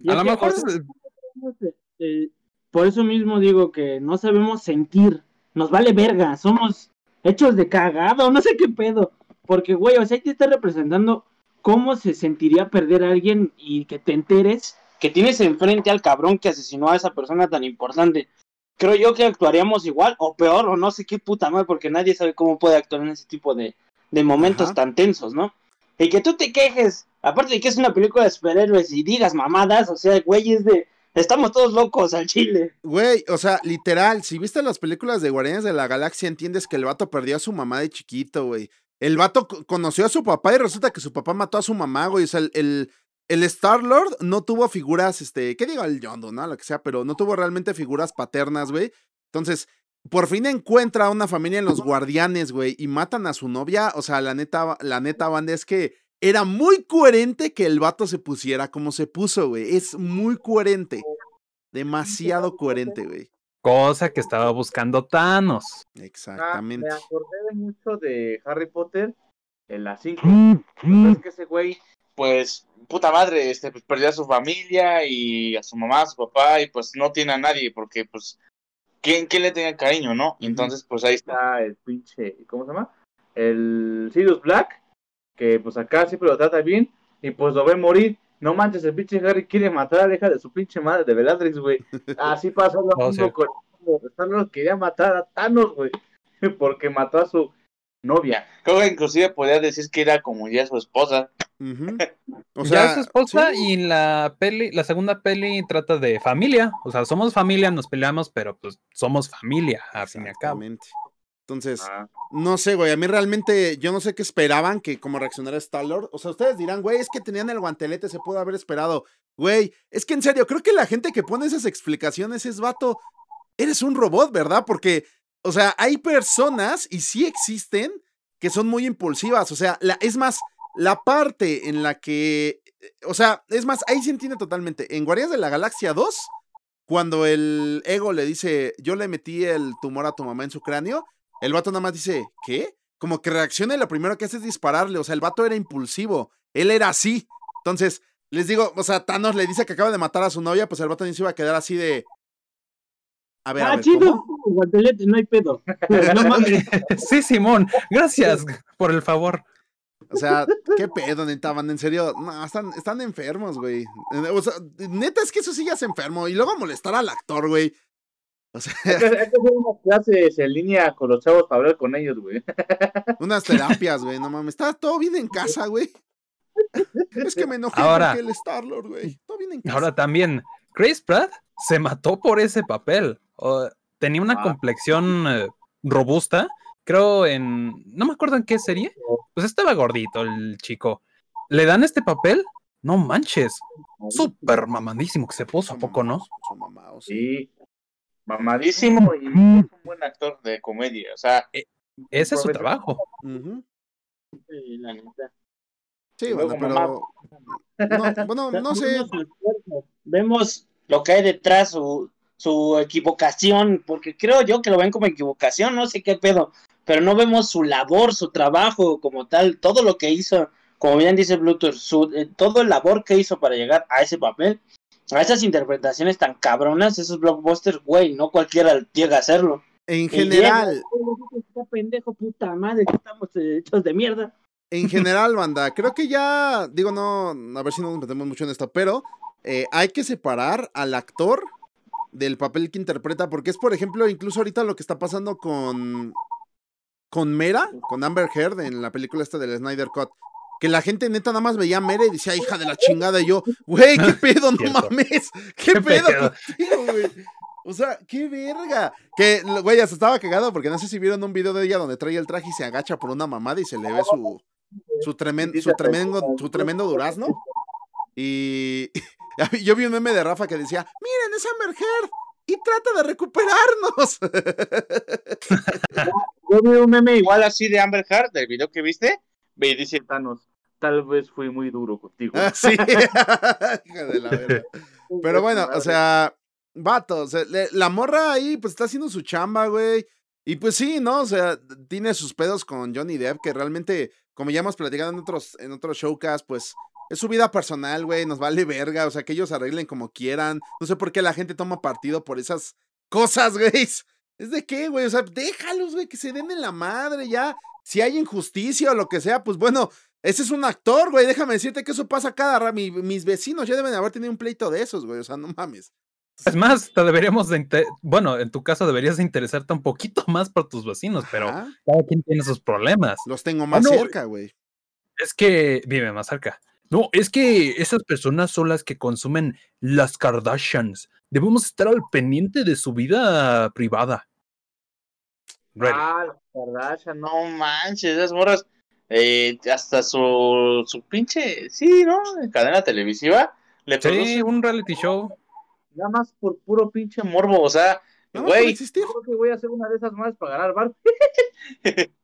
A lo mejor sea, eh, por eso mismo digo que no sabemos sentir. Nos vale verga. Somos hechos de cagado. No sé qué pedo. Porque, güey, o sea, ahí te está representando cómo se sentiría perder a alguien y que te enteres que tienes enfrente al cabrón que asesinó a esa persona tan importante. Creo yo que actuaríamos igual o peor o no sé qué puta madre porque nadie sabe cómo puede actuar en ese tipo de, de momentos Ajá. tan tensos, ¿no? Y que tú te quejes, aparte de que es una película de superhéroes y digas mamadas, o sea, güey, es de... Estamos todos locos al chile. Güey, o sea, literal, si viste las películas de Guardianes de la Galaxia, entiendes que el vato perdió a su mamá de chiquito, güey. El vato co- conoció a su papá y resulta que su papá mató a su mamá, güey. O sea, el, el, el Star-Lord no tuvo figuras, este, ¿qué digo? El Yondu, ¿no? Lo que sea, pero no tuvo realmente figuras paternas, güey. Entonces, por fin encuentra a una familia en los Guardianes, güey, y matan a su novia. O sea, la neta, la neta, banda, es que era muy coherente que el vato se pusiera como se puso, güey. Es muy coherente. Demasiado coherente, güey. Cosa que estaba buscando Thanos. ah, Exactamente. me acordé de mucho de Harry Potter en la 5. Mm. Es que ese güey, pues, puta madre, este, pues perdió a su familia y a su mamá, a su papá, y pues no tiene a nadie, porque pues, ¿quién, quién le tenga cariño, no? Y entonces, pues ahí está el pinche, ¿cómo se llama? El Sirius Black, que pues acá siempre lo trata bien, y pues lo ve morir. No manches, el pinche Harry quiere matar a la hija de su pinche madre de Bellatrix, güey. Así pasó lo Oh, mismo sí. con Thanos quería matar a Thanos, güey, porque mató a su novia. Creo que inclusive podría decir que era como ya su esposa. O ya es su esposa sí. y la peli, la segunda peli trata de familia. O sea, somos familia, nos peleamos, pero pues somos familia, al fin y al cabo. Exactamente. Entonces, Ah. no sé, güey. A mí realmente, yo no sé qué esperaban que como reaccionara Star-Lord. O sea, ustedes dirán, güey, es que tenían el guantelete, se pudo haber esperado. Güey, es que en serio, creo que la gente que pone esas explicaciones es vato. Eres un robot, ¿verdad? Porque, o sea, hay personas, y sí existen, que son muy impulsivas. O sea, es más, la parte en la que. eh, O sea, es más, ahí se entiende totalmente. En Guardianes de la Galaxia 2, cuando el ego le dice, yo le metí el tumor a tu mamá en su cráneo, el vato nada más dice, ¿qué? Como que reacciona y lo primero que hace es dispararle. O sea, el vato era impulsivo. Él era así. Entonces, les digo, o sea, Thanos le dice que acaba de matar a su novia, pues el vato ni se iba a quedar así de. A ver, a Ah, ver, chido, guantelete, no hay pedo. No mames. Sí, Simón, gracias por el favor. O sea, qué pedo, neta, en serio. No, están, están enfermos, güey. O sea, neta es que eso sí ya es enfermo. Y luego molestar al actor, güey. O sea, Hay que, hay que hacer unas clases en línea con los chavos para hablar con ellos, güey. unas terapias, güey. No mames. Está todo bien en casa, güey. Es que me enojé Ahora- porque el Star-Lord, güey. Todo bien en casa. Ahora también, Chris Pratt se mató por ese papel. Tenía una Ah. complexión eh, robusta. Creo en. No me acuerdo en qué serie. Pues estaba gordito el chico. ¿Le dan este papel? No manches. Súper mamadísimo que se puso, ¿a poco no? Sí. Mamadísimo y es un buen actor de comedia. O sea, Ese es su trabajo. Sí, la neta. Sí, bueno, pero. No, bueno, no sé. Vemos lo que hay detrás, su, su equivocación, porque creo yo que lo ven como equivocación, no sé qué pedo, pero no vemos su labor, su trabajo como tal, todo lo que hizo, como bien dice Bluetooth, su, eh, todo el labor que hizo para llegar a ese papel, a esas interpretaciones tan cabronas, esos blockbusters, güey, no cualquiera llega a hacerlo. En general, llega, Está pendejo, puta madre, que estamos hechos de mierda. en general, banda, creo que ya, digo, no, a ver si no nos metemos mucho en esto, pero eh, hay que separar al actor del papel que interpreta, porque es, por ejemplo, incluso ahorita lo que está pasando con, con Mera, con Amber Heard en la película esta del Snyder Cut. Que la gente neta nada más veía a Mera y decía, hija de la chingada, y yo, güey, qué pedo, no Cierto. mames, qué, Qué pedo pedo. contigo, güey. O sea, qué verga. Que, güey, hasta estaba cagado porque no sé si vieron un video de ella donde trae el traje y se agacha por una mamada y se le ve su, su, tremen- su, tremendo, su tremendo durazno. Y yo vi un meme de Rafa que decía, miren, es Amber Heard y trata de recuperarnos. Yo vi un meme igual. así de Amber Heard, del video que viste, ve y dice Thanos, tal vez fui muy duro contigo. Ah, sí. Hija de la verga. Pero bueno, o sea, vato, o sea, le- la morra ahí pues está haciendo su chamba, güey. Y pues sí, ¿no? O sea, tiene sus pedos con Johnny Depp, que realmente, como ya hemos platicado en otros, en otros showcasts, pues es su vida personal, güey, nos vale verga, o sea, que ellos arreglen como quieran. No sé por qué la gente toma partido por esas cosas, güey. ¿Es de qué, güey? O sea, déjalos, güey, que se den en la madre ya. Si hay injusticia o lo que sea, pues bueno, ese es un actor, güey. Déjame decirte que eso pasa cada rato. mis vecinos ya deben haber tenido un pleito de esos, güey. O sea, no mames. Es más, te deberíamos de bueno, en tu caso deberías de interesarte un poquito más por tus vecinos, pero Ajá, cada quien tiene sus problemas. Los tengo más no, cerca, güey. Es que vive más cerca. No, es que esas personas son las que consumen las Kardashians. Debemos estar al pendiente de su vida privada. Ready. Ah, las Kardashian, no manches, esas morras, eh, hasta su, su pinche, sí, ¿no? En cadena televisiva, le Sí, un reality show. nada más por puro pinche morbo, o sea, güey, yo creo que voy a hacer una de esas más para ganar bar.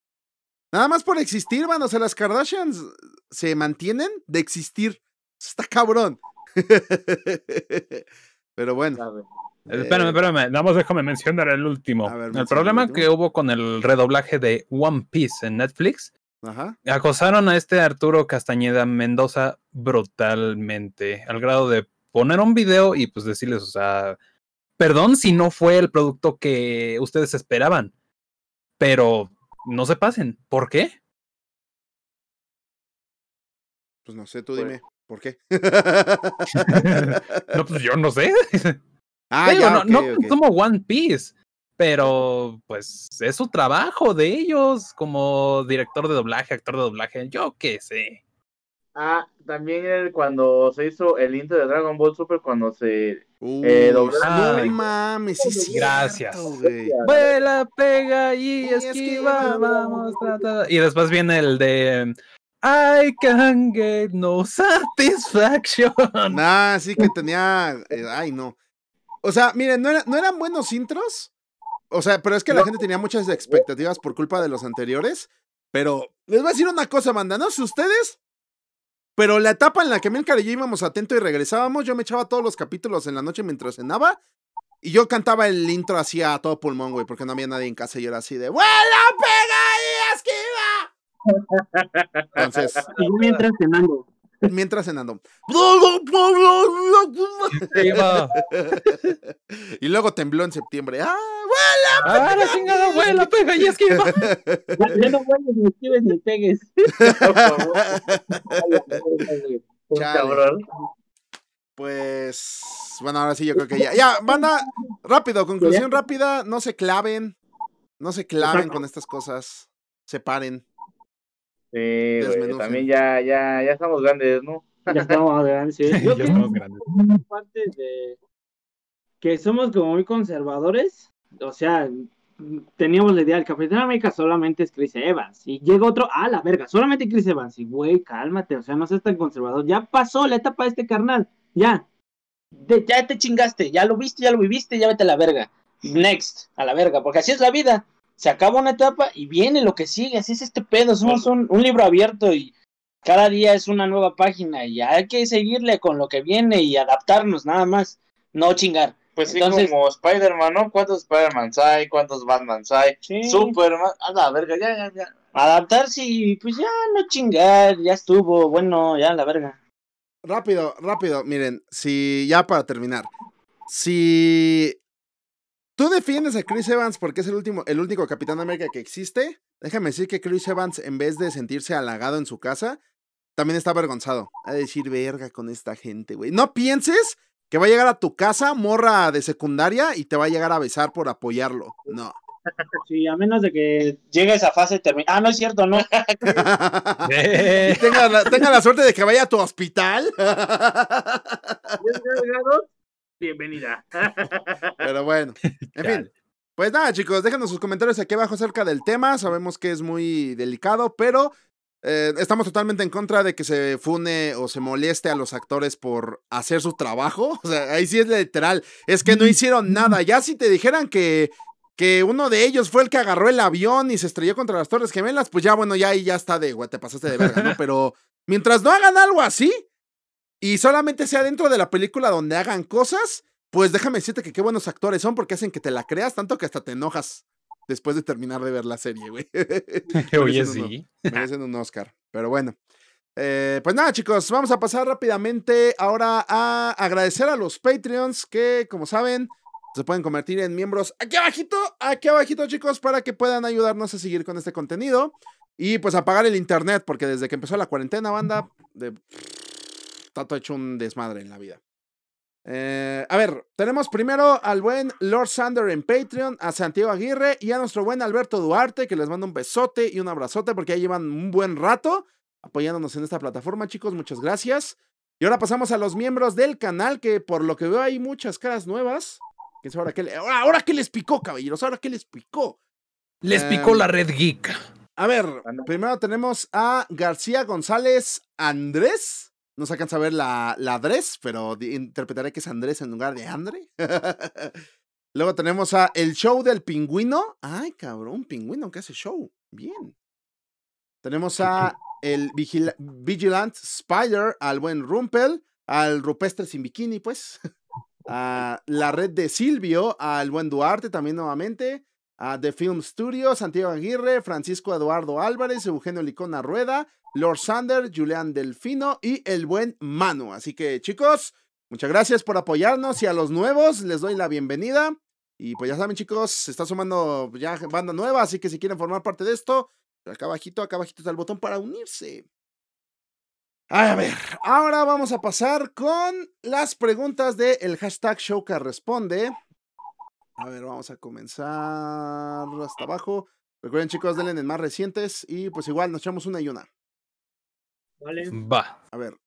Nada más por existir, van. O sea, las Kardashians se mantienen de existir. Está cabrón. Pero bueno. Eh, Espérame, espérame, nada más déjame mencionar el último. A ver, el problema último. que hubo con el redoblaje de One Piece en Netflix, Ajá. acosaron a este Arturo Castañeda Mendoza brutalmente, al grado de poner un video y pues decirles, o sea, perdón si no fue el producto que ustedes esperaban, pero no se pasen. ¿Por qué? Pues no sé, tú Pues- dime. ¿Por qué? no, pues yo no sé. ah, Digo, ya, no, no ok. consumo One Piece, pero pues es su trabajo de ellos como director de doblaje, actor de doblaje, yo qué sé. Ah, también el- cuando se hizo el intro de Dragon Ball Super, cuando se... Uy, Eh, no Ay. mames, sí, sí. Gracias. güey. Vuela, pega y Y esquiva, esquiva. vamos, trata. Y después viene el de I can get no satisfaction. Nah, sí que tenía. eh, ay, no. O sea, miren, no, era- no eran buenos intros. O sea, pero es que la gente tenía muchas expectativas por culpa de los anteriores. Pero les voy a decir una cosa, manda, no sé ustedes. Pero la etapa en la que Milcar y yo íbamos atento y regresábamos, yo me echaba todos los capítulos en la noche mientras cenaba. Y yo cantaba el intro así a todo pulmón, güey, porque no había nadie en casa y yo era así de ¡Vuela, pega y esquiva! Entonces, Y yo mientras cenando. Mientras cenando. Y luego tembló en septiembre. ¡Ah, Ah, la chingada abuela, pega y esquiva. Ya, ya no vuelves, ni esquives ni pegues. Por favor. Chale. Cabrón. Pues, bueno, ahora sí yo creo que ya. Ya, banda, rápido, conclusión rápida. No se claven. No se claven con estas cosas. Separen. Sí, güey, también ya, ya, ya estamos grandes, ¿no? Ya estamos grandes. sí. Yo Ya creo estamos grandes. parte de que somos como muy conservadores. O sea, teníamos la idea, el Capitán América solamente es Chris Evans. Y llega otro, ah, la verga, solamente Chris Evans. Y güey, cálmate, o sea, no seas tan conservador. Ya pasó la etapa de este carnal. Ya. De- ya te chingaste, ya lo viste, ya lo viviste, ya vete a la verga. Next, a la verga, porque así es la vida. Se acaba una etapa y viene lo que sigue, así es este pedo. Somos un, un libro abierto y cada día es una nueva página y hay que seguirle con lo que viene y adaptarnos nada más, no chingar. Pues sí, como Spider-Man, ¿no? ¿Cuántos Spider-Man hay? ¿Cuántos Batman hay? Sí. Superman, a la verga, ya, ya, ya. Adaptarse y pues ya no chingar, ya estuvo, bueno, ya la verga. Rápido, rápido. Miren, si ya para terminar. Si tú defiendes a Chris Evans porque es el último, el único Capitán América que existe, déjame decir que Chris Evans, en vez de sentirse halagado en su casa, también está avergonzado. A decir, verga con esta gente, güey. No pienses que va a llegar a tu casa, morra de secundaria, y te va a llegar a besar por apoyarlo. No. Sí, a menos de que llegue esa fase termina. Ah, no es cierto, no. Tenga la, tenga la suerte de que vaya a tu hospital. Bienvenida. Pero bueno, en fin. Pues nada, chicos, déjenos sus comentarios aquí abajo acerca del tema. Sabemos que es muy delicado, pero eh, estamos totalmente en contra de que se fune o se moleste a los actores por hacer su trabajo. O sea, ahí sí es literal. Es que no hicieron nada. Ya si te dijeran que, que uno de ellos fue el que agarró el avión y se estrelló contra las Torres Gemelas, pues ya, bueno, ya ahí ya está de, güey, te pasaste de verga, ¿no? Pero mientras no hagan algo así y solamente sea dentro de la película donde hagan cosas, pues déjame decirte que qué buenos actores son porque hacen que te la creas tanto que hasta te enojas después de terminar de ver la serie, güey. Oye, Merecen sí. Merecen un Oscar. Pero bueno. Eh, pues nada, chicos, vamos a pasar rápidamente ahora a agradecer a los Patreons que, como saben, se pueden convertir en miembros aquí abajito, aquí abajito, chicos, para que puedan ayudarnos a seguir con este contenido. Y pues apagar el internet, porque desde que empezó la cuarentena, banda, de... está todo hecho un desmadre en la vida. Eh, a ver, tenemos primero al buen Lord Sander en Patreon, a Santiago Aguirre y a nuestro buen Alberto Duarte, que les mando un besote y un abrazote porque ya llevan un buen rato apoyándonos en esta plataforma, chicos. Muchas gracias. Y ahora pasamos a los miembros del canal, que por lo que veo hay muchas caras nuevas. ¿Quién sabe ahora qué, le- ahora, ahora qué les picó, caballeros? ¿Ahora qué les picó? Les picó Em, la red geek. A ver, primero tenemos a García González Andrés. No se alcanza a ver la, la Andrés, pero interpretaré que es Andrés en lugar de Andre. Luego tenemos a El Show del Pingüino. Ay, cabrón, pingüino que hace show. Bien. Tenemos a el Vigila- Vigilant Spider, al buen Rumpel, al Rupestre sin bikini, pues. A la red de Silvio, al buen Duarte también nuevamente a The Film Studio, Santiago Aguirre, Francisco Eduardo Álvarez, Eugenio Licona Rueda, Lord Sander, Julián Delfino y el buen Manu. Así que chicos, muchas gracias por apoyarnos y a los nuevos les doy la bienvenida. Y pues ya saben chicos, se está sumando ya banda nueva, así que si quieren formar parte de esto, acá abajito, acá abajito está el botón para unirse. A ver, ahora vamos a pasar con las preguntas del el hashtag Showca Responde. A ver, vamos a comenzar hasta abajo. Recuerden, chicos, denle en más recientes y pues igual nos echamos una y una. Vale. Va. A ver,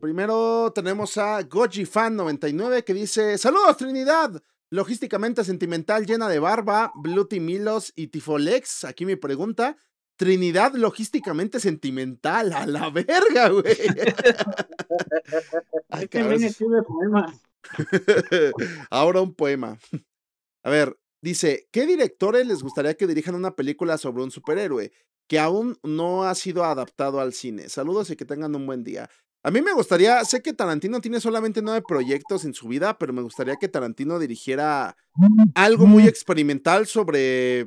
primero tenemos a GojiFan99 que dice: Saludos, Trinidad. Logísticamente sentimental, llena de barba, Bluty Milos y Tifolex. Aquí mi pregunta: Trinidad logísticamente sentimental. A la verga, güey. Ay, Este. Ahora un poema. A ver, dice, ¿qué directores les gustaría que dirijan una película sobre un superhéroe que aún no ha sido adaptado al cine? Saludos y que tengan un buen día. A mí me gustaría, sé que Tarantino tiene solamente nueve proyectos en su vida, pero me gustaría que Tarantino dirigiera algo muy experimental sobre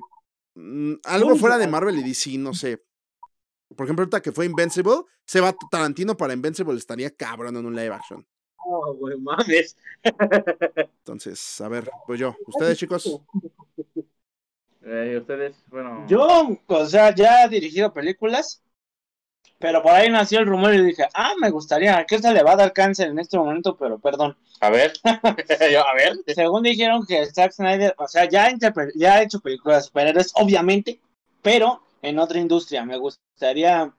mm, algo fuera de Marvel y DC, no sé. Por ejemplo, ahorita que fue Invincible, se va Tarantino para Invincible, estaría cabrón en un live action. No, güey, mames. Entonces, a ver, pues yo, ustedes chicos. Eh, ustedes, bueno. Yo, o sea, ya he dirigido películas, pero por ahí nació el rumor y dije, ah, me gustaría, que se le va a dar cáncer en este momento, pero perdón. A ver. Yo, a ver. Según dijeron que Zack Snyder, o sea, ya, ha interpre- ya ha hecho películas de superhéroes, obviamente, pero en otra industria. Me gustaría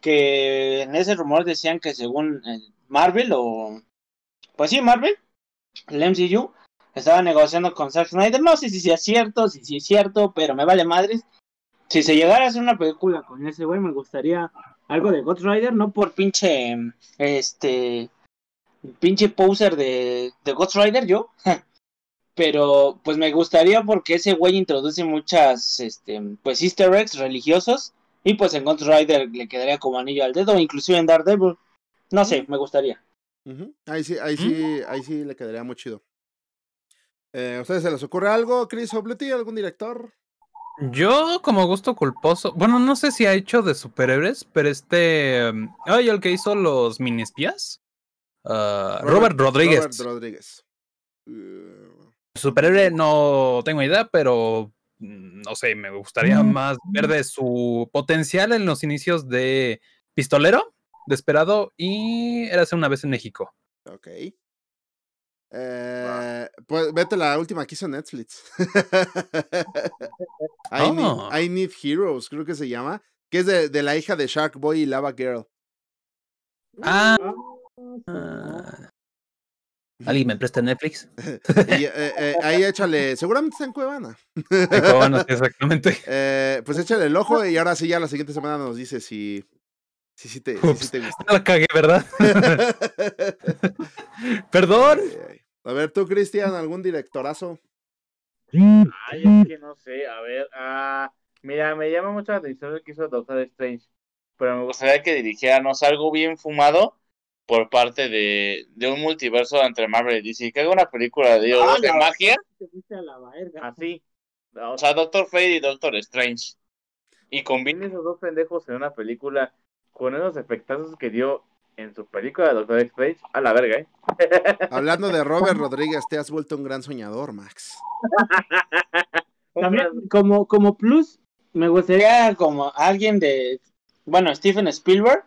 que en ese rumor decían que según eh, Marvel o... Pues sí, Marvel, el MCU, estaba negociando con Zack Snyder. No sé si sí es cierto, si es cierto, pero me vale madres. Si se llegara a hacer una película con ese güey, me gustaría algo de Ghost Rider, no por pinche, este, pinche poser de, de Ghost Rider, yo. Pero pues me gustaría porque ese güey introduce muchas, este, pues easter eggs religiosos. Y pues en Ghost Rider le quedaría como anillo al dedo, inclusive en Daredevil. No sé, me gustaría. Ahí sí, ahí sí, ahí sí le quedaría muy chido. Eh, ¿A ustedes se les ocurre algo, Chris Obluty, algún director? Yo, como gusto culposo, bueno, no sé si ha hecho de superhéroes, pero este. um, Ay, el que hizo los mini espías. Ah, Robert, Rodríguez. Robert Rodríguez. Uh, Superhéroe no tengo idea, pero mm, no sé, me gustaría más ver de su potencial en los inicios de Pistolero, Desperado y Érase una vez en México. ok. Eh, pues vete la última que hizo Netflix. I, need, Oh. I Need Heroes, creo que se llama. Que es de, de la hija de Shark Boy y Lava Girl. Ah, ah. ¿Alguien me presta Netflix? Y, eh, eh, ahí échale, seguramente está en Cuevana. Bueno, sí, exactamente. Eh, pues échale el ojo y ahora sí, ya la siguiente semana nos dice si, si, sí te, si sí Ups. te gusta. La cagué, ¿verdad? Perdón. A ver, tú, Cristian, ¿algún directorazo? Ay, es que no sé, a ver, ah, mira, me llama mucho la atención el que hizo Doctor Strange, pero me gustaría que dirigiéramos algo bien fumado por parte de, de un multiverso entre Marvel y DC, que haga una película de, Ah, de la- magia, Te fuiste a la verga. así, o sea, Doctor Fate y Doctor Strange, y combine esos dos pendejos en una película con esos efectazos que dio en su película de Doctor Strange, a la verga, ¿eh? Hablando de Robert Rodríguez, te has vuelto un gran soñador, Max. También, como, como plus, me gustaría como alguien de, bueno, Steven Spielberg,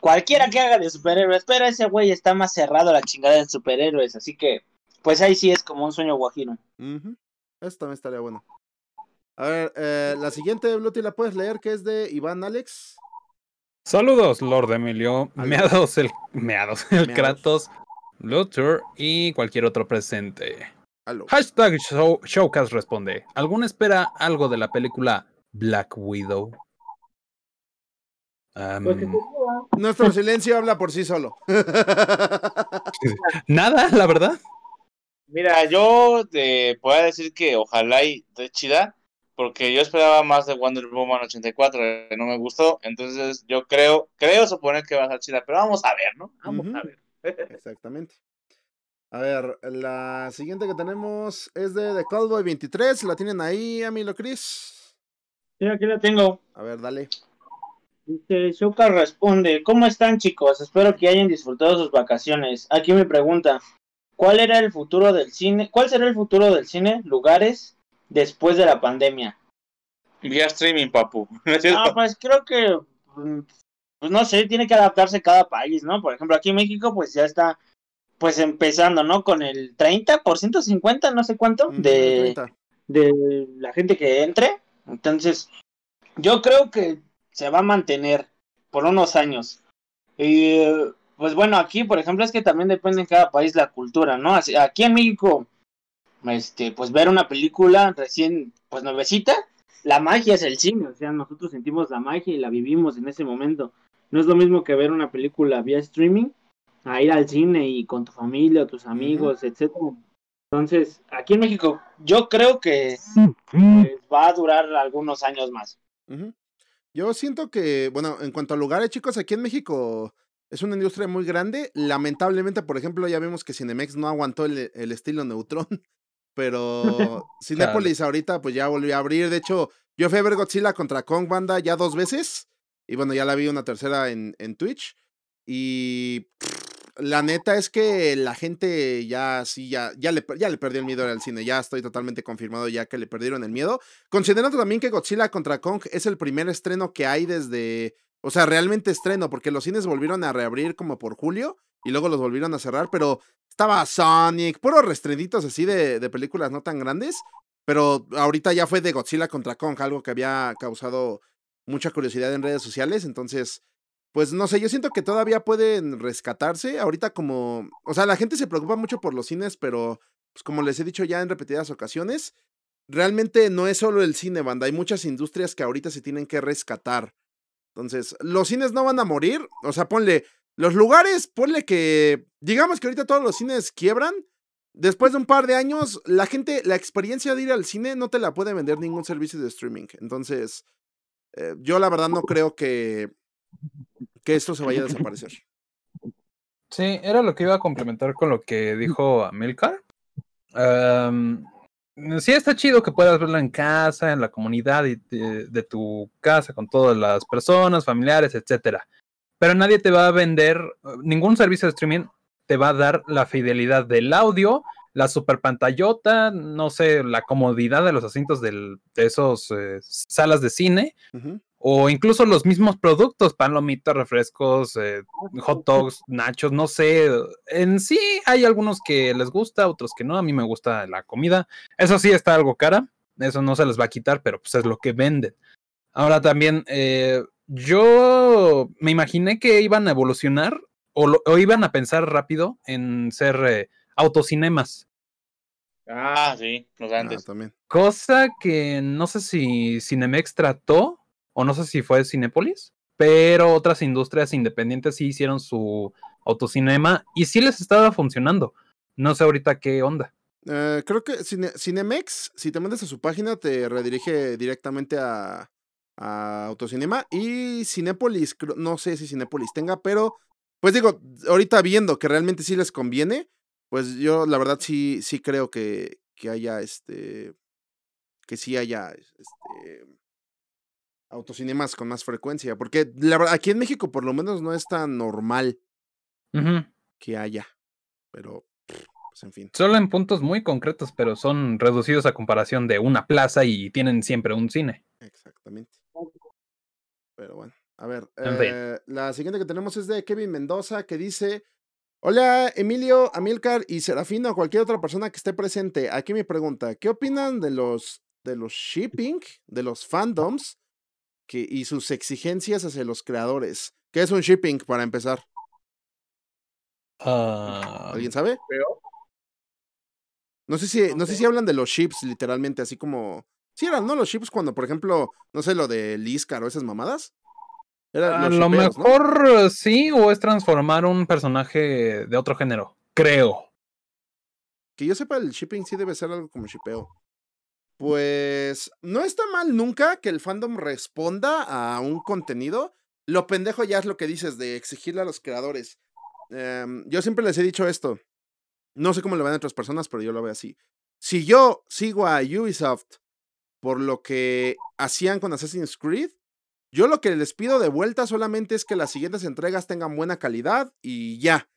cualquiera que haga de superhéroes, pero ese güey está más cerrado a la chingada de superhéroes, así que, pues ahí sí es como un sueño guajiro. Ujú. Eso también estaría bueno. A ver, eh, la siguiente, Bluty, ¿la puedes leer? Que es de Iván Alex. Saludos, Lord Emilio. Meados el, meados, el Meados. Kratos, Luthor y cualquier otro presente. Hashtag show, Showcast responde. ¿Alguna espera algo de la película Black Widow? Am, Nuestro silencio habla por sí solo. nada, la verdad. Mira, yo te puedo decir que ojalá y esté chida, porque yo esperaba más de Wonder Woman 84, que no me gustó, entonces yo creo, creo suponer que va a estar chida, pero vamos a ver, ¿no? Vamos a ver. Exactamente. A ver, la siguiente que tenemos es de The Cowboy 23. ¿La tienen ahí, Amilo Chris? Sí, aquí la tengo. A ver, dale. Dice, Shuka responde, ¿cómo están chicos? Espero que hayan disfrutado sus vacaciones. Aquí me pregunta, ¿cuál era el futuro del cine? ¿Cuál será el futuro del cine? Lugares después de la pandemia. Vía streaming, papu. ¿No es? Ah, pues creo que, mm, pues no sé, tiene que adaptarse cada país, ¿no? Por ejemplo, aquí en México, pues ya está, pues empezando, ¿no? Con el 30%, 50, no sé cuánto, Ujú, de, 30. de la gente que entre. Entonces, yo creo que se va a mantener por unos años. Y pues bueno, aquí, por ejemplo, es que también depende en cada país la cultura, ¿no? Así- Aquí en México, este, pues ver una película recién, pues nuevecita, la magia es el cine, o sea, nosotros sentimos la magia y la vivimos en ese momento. No es lo mismo que ver una película vía streaming a ir al cine y con tu familia, tus amigos, etcétera. Entonces, aquí en México, yo creo que pues, va a durar algunos años más. Yo siento que, bueno, en cuanto a lugares, chicos, aquí en México es una industria muy grande. Lamentablemente, por ejemplo, ya vimos que Cinemex no aguantó el, el estilo Neutrón, pero Cinépolis ahorita pues ya volvió a abrir. De hecho, yo fui a ver Godzilla contra Kong Banda ya dos veces. Y bueno, ya la vi una tercera en, en Twitch. Y pff, la neta es que la gente ya sí, ya, ya, le, ya le perdió el miedo al cine. Ya estoy totalmente confirmado ya que le perdieron el miedo. Considerando también que Godzilla contra Kong es el primer estreno que hay desde. O sea, realmente estreno, porque los cines volvieron a reabrir como por julio y luego los volvieron a cerrar, pero estaba Sonic, puros restrenitos así de, de películas no tan grandes. Pero ahorita ya fue de Godzilla contra Kong, algo que había causado mucha curiosidad en redes sociales. Entonces, pues no sé, yo siento que todavía pueden rescatarse. Ahorita como, o sea, la gente se preocupa mucho por los cines, pero pues como les he dicho ya en repetidas ocasiones, realmente no es solo el cine, banda. Hay muchas industrias que ahorita se tienen que rescatar. Entonces, los cines no van a morir. O sea, ponle, los lugares, ponle que, digamos que ahorita todos los cines quiebran. Después de un par de años, la gente, la experiencia de ir al cine no te la puede vender ningún servicio de streaming. Entonces, eh, yo la verdad no creo que, que esto se vaya a desaparecer. Sí, era lo que iba a complementar con lo que dijo Amilcar. Am, sí, está chido que puedas verlo en casa, en la comunidad de, de tu casa, con todas las personas, familiares, etcétera. Pero nadie te va a vender, ningún servicio de streaming te va a dar la fidelidad del audio, la super pantallota, no sé, la comodidad de los asientos del- de esos eh, salas de cine o incluso los mismos productos, palomitas, refrescos, eh, hot dogs, nachos, no sé. En sí hay algunos que les gusta, otros que no. A mí me gusta la comida. Eso sí está algo cara, eso no se les va a quitar, pero pues es lo que venden. Ahora también, eh, yo me imaginé que iban a evolucionar o, lo- o iban a pensar rápido en ser eh, autocinemas. Ah, sí, los Ah, antes. también. Cosa que no sé si Cinemex trató o no sé si fue Cinépolis, pero otras industrias independientes sí hicieron su autocinema y sí les estaba funcionando. No sé ahorita qué onda. Eh, creo que Cine- Cinemex, si te metes a su página, te redirige directamente a, a Autocinema. Y Cinépolis, no sé si Cinépolis tenga, pero pues digo, ahorita viendo que realmente sí les conviene, pues yo la verdad sí, sí creo que, que haya este. Que sí haya este. Autocinemas con más frecuencia. Porque la verdad, aquí en México por lo menos no es tan normal que haya. Pero, pues en fin. Solo en puntos muy concretos, pero son reducidos a comparación de una plaza y tienen siempre un cine. Exactamente. Pero bueno, a ver. Eh, la siguiente que tenemos es de Kevin Mendoza que dice: Hola Emilio, Amilcar y Serafino, cualquier otra persona que esté presente. Aquí mi pregunta: ¿Qué opinan de los de los shipping, de los fandoms que, y sus exigencias hacia los creadores? ¿Qué es un shipping para empezar? Ah, ¿Alguien sabe? No sé si, no sé si hablan de los ships, literalmente, así como. Sí, eran, ¿no? Los ships cuando, por ejemplo, no sé, lo de Liscar o esas mamadas. Era a los lo mejor sí, o es transformar un personaje de otro género. Creo. Que yo sepa, el shipping sí debe ser algo como shipeo. Pues no está mal nunca que el fandom responda a un contenido. Lo pendejo ya es lo que dices de exigirle a los creadores. Em, yo siempre les he dicho esto. No sé cómo lo ven otras personas, pero yo lo veo así. Si yo sigo a Ubisoft por lo que hacían con Assassin's Creed, yo lo que les pido de vuelta solamente es que las siguientes entregas tengan buena calidad y ya.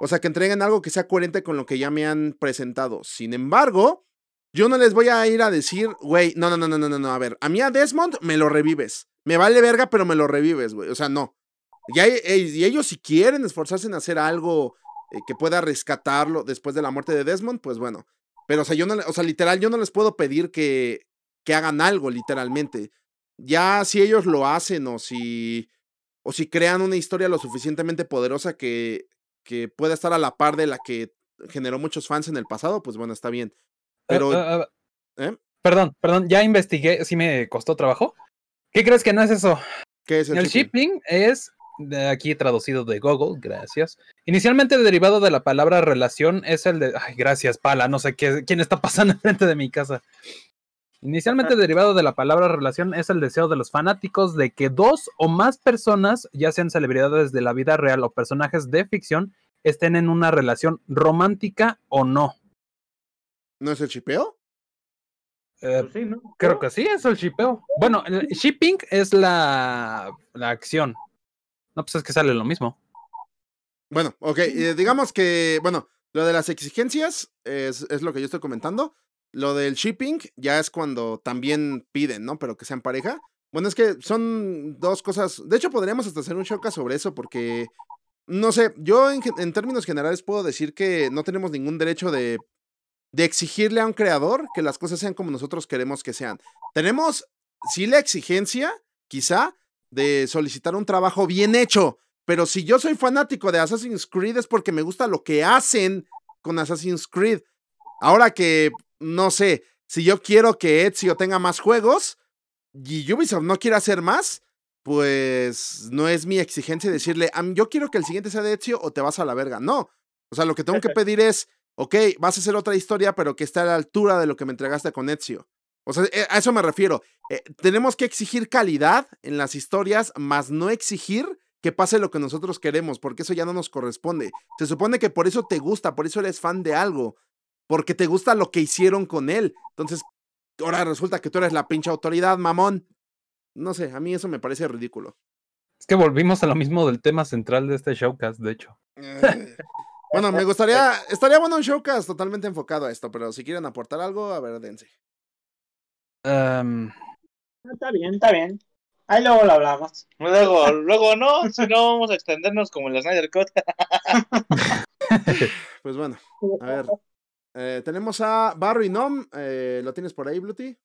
O sea, que entreguen algo que sea coherente con lo que ya me han presentado. Sin embargo, yo no les voy a ir a decir, güey, no, no, no, no, no, no, a ver, a mí a Desmond me lo revives. Me vale verga, pero me lo revives, güey. O sea, no. Y, ellos si quieren esforzarse en hacer algo eh, que pueda rescatarlo después de la muerte de Desmond, pues bueno. Pero, o sea, yo no, o sea, literal, yo no les puedo pedir que, que hagan algo, literalmente. Ya si ellos lo hacen o si, o si crean una historia lo suficientemente poderosa que, que pueda estar a la par de la que generó muchos fans en el pasado, pues bueno, está bien. Pero, Eh, eh, ¿eh? perdón, perdón, ya investigué, sí me costó trabajo. ¿Qué crees que no es eso? ¿Qué es el, El shipping? shipping es, de aquí traducido de Google, gracias. Inicialmente derivado de la palabra relación es el de, ay, gracias, pala, no sé qué, quién está pasando enfrente de mi casa. Inicialmente derivado de la palabra relación es el deseo de los fanáticos de que dos o más personas, ya sean celebridades de la vida real o personajes de ficción, estén en una relación romántica o no. ¿No es el chipeo? Eh, Pues sí, ¿no? creo que sí, es el shipeo. Bueno, el shipping es la, la acción. No, pues es que sale lo mismo. Bueno, ok, eh, digamos que, bueno, lo de las exigencias es, es lo que yo estoy comentando. Lo del shipping ya es cuando también piden, ¿no? Pero que sean pareja. Bueno, es que son dos cosas. De hecho, podríamos hasta hacer un showcast sobre eso porque, no sé, yo en, en términos generales puedo decir que no tenemos ningún derecho de, de exigirle a un creador que las cosas sean como nosotros queremos que sean. Tenemos, sí, la exigencia, quizá, de solicitar un trabajo bien hecho. Pero si yo soy fanático de Assassin's Creed es porque me gusta lo que hacen con Assassin's Creed. Ahora que, no sé, si yo quiero que Ezio tenga más juegos y Ubisoft no quiere hacer más, pues no es mi exigencia decirle, "Am, yo quiero que el siguiente sea de Ezio o te vas a la verga. No. O sea, lo que tengo que pedir es, ok, vas a hacer otra historia, pero que esté a la altura de lo que me entregaste con Ezio. O sea, eh, a eso me refiero. Eh, tenemos que exigir calidad en las historias, más no exigir que pase lo que nosotros queremos, porque eso ya no nos corresponde. Se supone que por eso te gusta, por eso eres fan de algo, porque te gusta lo que hicieron con él. Entonces, ahora resulta que tú eres la pinche autoridad, mamón. No sé, a mí eso me parece ridículo. Es que volvimos a lo mismo del tema central de este showcast, de hecho. Eh, bueno, me gustaría, estaría bueno un showcast totalmente enfocado a esto, pero si quieren aportar algo, a ver, dense. Am, Está bien, está bien. Ahí luego lo hablamos. Luego, luego no, si no vamos a extendernos como en la Snyder Cut. Pues bueno, a ver. Eh, tenemos a Barry Nom, eh, ¿lo tienes por ahí, Bluty?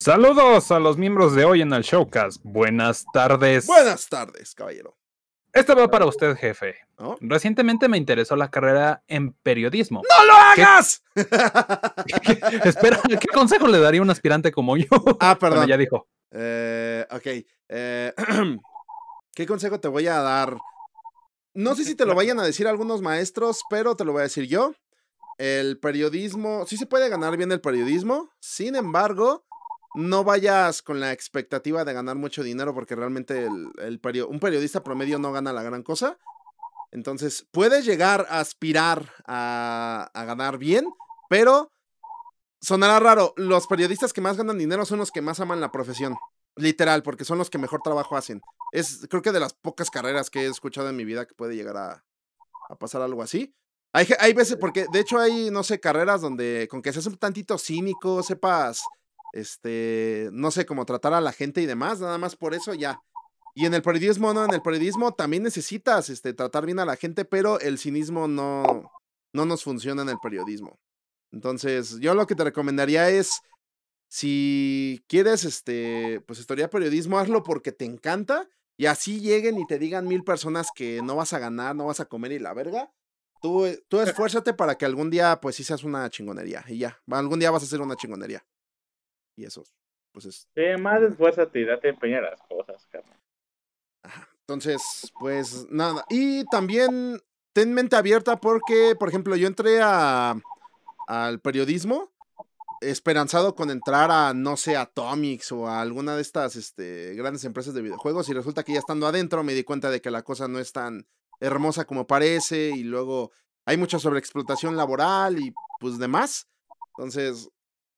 Saludos a los miembros de hoy en el showcast. Buenas tardes. Buenas tardes, caballero. Esta va para usted, jefe. ¿No? Recientemente me interesó la carrera en periodismo. ¡No lo hagas! Espera, ¿qué consejo le daría a un aspirante como yo? ah, Bueno, perdón. ya dijo. Eh, ok. eh, ¿Qué consejo te voy a dar? No sé si te lo vayan a decir algunos maestros, pero te lo voy a decir yo. El periodismo, sí se puede ganar bien el periodismo, sin embargo, no vayas con la expectativa de ganar mucho dinero porque realmente el, un periodista promedio no gana la gran cosa. Entonces, puedes llegar a aspirar a, ganar bien, pero sonará raro. Los periodistas que más ganan dinero son los que más aman la profesión. Literal, porque son los que mejor trabajo hacen. Es, creo que de las pocas carreras que he escuchado en mi vida que puede llegar a pasar algo así. Hay, veces, porque de hecho hay, no sé, carreras donde con que seas un tantito cínico, sepas, este, no sé, cómo tratar a la gente y demás, nada más por eso ya. Y en el periodismo, no, en el periodismo también necesitas, este, tratar bien a la gente, pero el cinismo no, no nos funciona en el periodismo. Entonces, yo lo que te recomendaría es, si quieres, este, pues estudiar periodismo, hazlo porque te encanta y así lleguen y te digan mil personas que no vas a ganar, no vas a comer y la verga. Tú, eh, tú esfuérzate para que algún día, pues sí seas una chingonería y ya. Algún día vas a ser una chingonería. Y eso, pues es. Sí, más esfuérzate y date empeño a las cosas, carnal. Ajá. Entonces, pues nada. Y también ten mente abierta porque, por ejemplo, yo entré a, al periodismo esperanzado con entrar a, no sé, a Atomics o a alguna de estas este, grandes empresas de videojuegos y resulta que ya estando adentro me di cuenta de que la cosa no es tan hermosa como parece y luego hay mucha sobreexplotación laboral y pues demás. Entonces,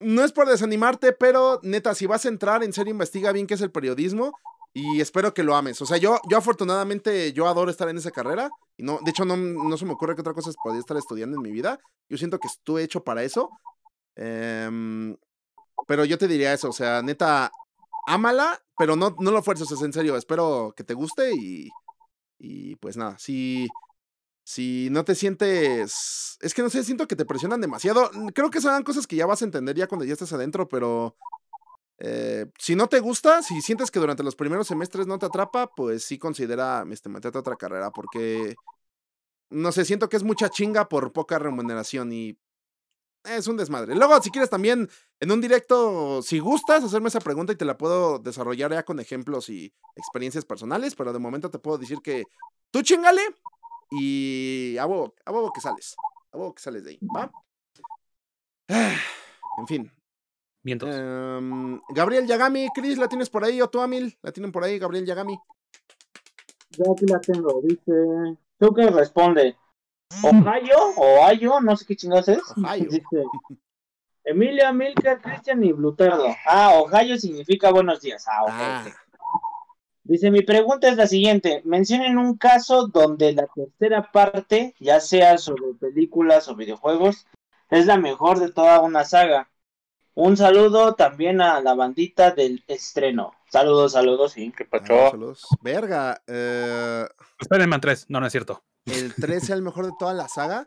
no es por desanimarte, pero neta, si vas a entrar, en serio investiga bien qué es el periodismo y espero que lo ames. O sea, yo, yo afortunadamente, yo adoro estar en esa carrera. Y no, de hecho, no, no se me ocurre que otra cosa podría estar estudiando en mi vida. Yo siento que estuve hecho para eso. Em, pero yo te diría eso, o sea, neta, ámala, pero no, no lo fuerces, es en serio. Espero que te guste y, y pues nada, si, si no te sientes... Es que no sé, siento que te presionan demasiado. Creo que son cosas que ya vas a entender ya cuando ya estés adentro, pero... Eh, si no te gusta, si sientes que durante los primeros semestres no te atrapa, pues sí considera este, meterte a otra carrera, porque no sé, siento que es mucha chinga por poca remuneración y es un desmadre. Luego, si quieres también, en un directo, si gustas, hacerme esa pregunta y te la puedo desarrollar ya con ejemplos y experiencias personales, pero de momento te puedo decir que tú chingale y a huevo, a huevo que sales. A huevo que sales de ahí, ¿va? En fin. Vientos. em, Gabriel Yagami, Chris, ¿la tienes por ahí? ¿O tú, Amil? ¿La tienen por ahí, Gabriel Yagami? Yo aquí la tengo, dice. ¿Tú qué responde? ¿Ohio? ¿Ohio? No sé qué chingados es. Ohio. Dice. Emilia, Milker, Cristian y Blutardo. Ah, Ohio significa buenos días. Ah, ok. Ah, ok. Dice, mi pregunta es la siguiente. Mencionen un caso donde la tercera parte, ya sea sobre películas o videojuegos, es la mejor de toda una saga. Un saludo también a la bandita del estreno. Saludos, saludos, sí. ¿Qué ah, pasó? saludos. Verga, eh, Spider-Man 3. No, no es cierto. El 3 sea el mejor de toda la saga.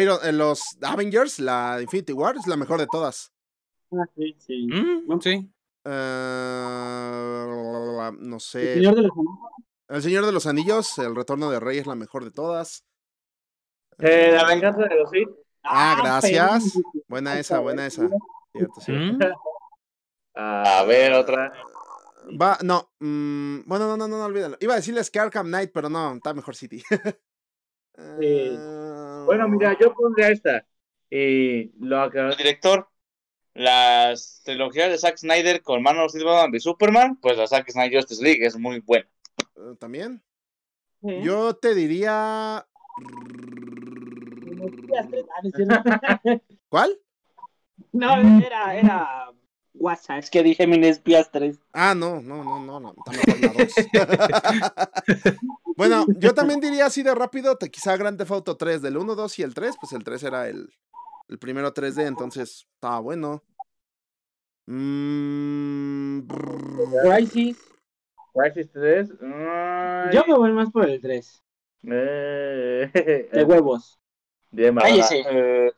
Iron, eh, los Avengers, la Infinity War, es la mejor de todas. Ah, sí, sí. Mm, sí. Eh, no El sé. señor de los Anillos. El Señor de los Anillos, El Retorno de Rey es la mejor de todas. Eh, la venganza de los Sith. Ah, gracias. pero- Buena esa, buena esa. Cierto, sí. Mm, A ver, otra. Va, no. mm, bueno, no, no, no, no, olvídalo. Iba a decirles que Arkham Knight, pero no, está mejor City. Eh, Bueno, mira, yo pondría esta. Y lo que el director, las trilogías de Zack Snyder con Man of Steel y Superman, pues la Zack Snyder Justice League es muy buena. eh, También. Sí. Yo te diría. ¿Cuál? No, era, era WhatsApp. Es que dije Mini Espías 3. Ah, no, no, no, no, no. está mejor la dos. bueno, yo también diría así de rápido, te- quizá Grand Theft Auto 3, del 1, 2 y el 3, pues el 3 era el, el primero 3D, entonces estaba bueno. Mm, Crisis. Crisis 3. ay, Yo me voy más por el 3. eh, De huevos. Bien, Cállese. eh,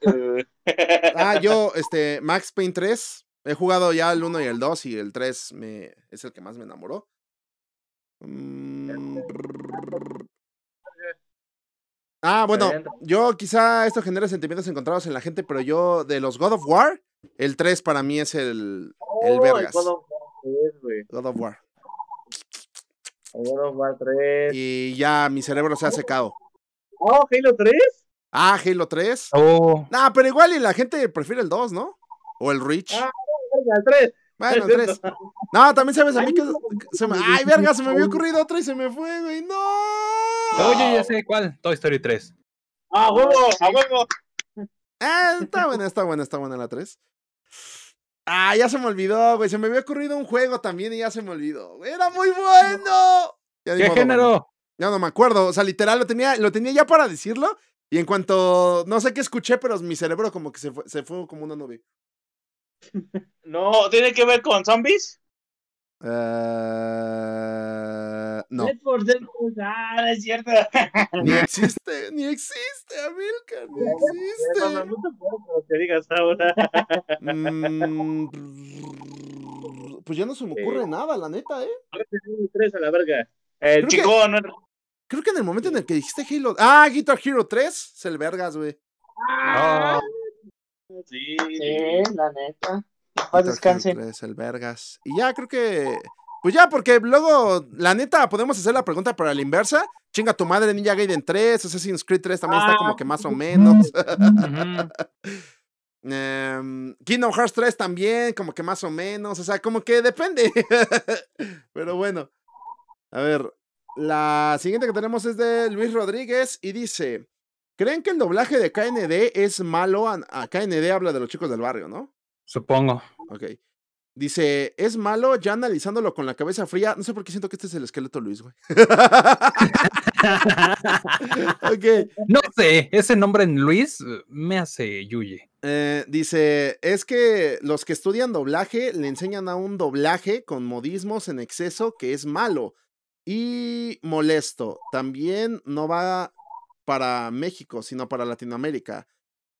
eh. ah, yo, este, Max Payne 3, he jugado ya el 1 y el 2 y el 3 me, es el que más me enamoró. Mm, brr. Ah, bueno, yo quizá esto genera sentimientos encontrados en la gente, pero yo de los God of War, el 3 para mí es el, el Oh, vergas. God of War 3, güey. God of War. God of War 3. Y ya mi cerebro se ha secado. Oh, Halo 3. Ah, Halo 3. Oh, Nah, pero igual y la gente prefiere el 2, ¿no? O el Reach. Ah, El 3. bueno, el 3. No, también sabes a mí que se me... Ay, verga, se me había ocurrido otra y se me fue, güey. No. oye, ya sé cuál. Toy Story 3. ¡A huevo! ¡A huevo! Ah, está buena, está buena, está buena la 3. Ah, ya se me olvidó, güey. Se me había ocurrido un juego también y ya se me olvidó. Era muy bueno. Ya ¿Qué modo, género? Ya no me acuerdo. O sea, literal, lo tenía, lo tenía ya para decirlo. Y en cuanto, no sé qué escuché, pero mi cerebro como que se fue, se fue como una nube. No, ¿tiene que ver con zombies? Eh, no, Left 4 Dead 2. Ah, no es cierto. ni existe, ni existe, Amilcar, ni existe. No te puedo que digas ahora. Mm, pues ya no se me ocurre nada, la neta, ¿eh? Ahora te digo el 3 a la verga. El Creo que- chico, no. Creo que en el momento en el que dijiste Halo. Ah, Guitar Hero 3, es el vergas, güey. Oh, Sí. Sí, la neta. Paz Guitar descanse. Hero 3, el vergas. Y ya creo que. Pues ya, porque luego, la neta, podemos hacer la pregunta para la inversa. Chinga tu madre, Ninja Gaiden 3, Assassin's Creed 3 también está como que más o menos. Em, Kingdom Hearts 3 también, como que más o menos. O sea, como que depende. Pero bueno. A ver. La siguiente que tenemos es de Luis Rodríguez y dice: ¿Creen que el doblaje de KND es malo? A, KND habla de los chicos del barrio, ¿no? Supongo. Ok. Dice, es malo ya analizándolo con la cabeza fría. No sé por qué siento que este es el esqueleto Luis, güey. ok. No sé, ese nombre en Luis eh, me hace Yuye. Eh, dice, es que los que estudian doblaje le enseñan a un doblaje con modismos en exceso que es malo y molesto. También no va para México, sino para Latinoamérica.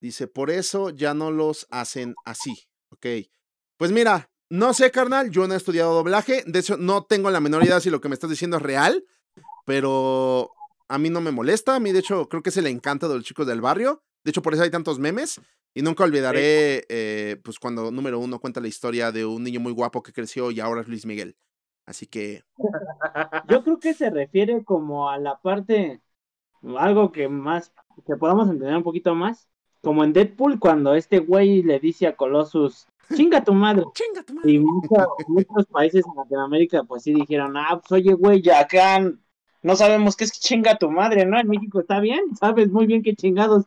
Dice, por eso ya no los hacen así. Ok. Pues mira, no sé, carnal, yo no he estudiado doblaje. De hecho, no tengo la menor idea si lo que me estás diciendo es real, pero a mí no me molesta. A mí, de hecho, creo que es el encanto de los chicos del barrio. De hecho, por eso hay tantos memes. Y nunca olvidaré, eh, pues, cuando número uno cuenta la historia de un niño muy guapo que creció y ahora es Luis Miguel. Así que, Yo creo que se refiere como a la parte, algo que más, que podamos entender un poquito más, como en Deadpool cuando este güey le dice a Colossus, chinga tu madre. chinga tu madre. Y mucho- muchos países en Latinoamérica pues sí dijeron, ah, pues oye güey, ya acá no sabemos qué es chinga tu madre, ¿no? En México está bien, sabes muy bien qué chingados,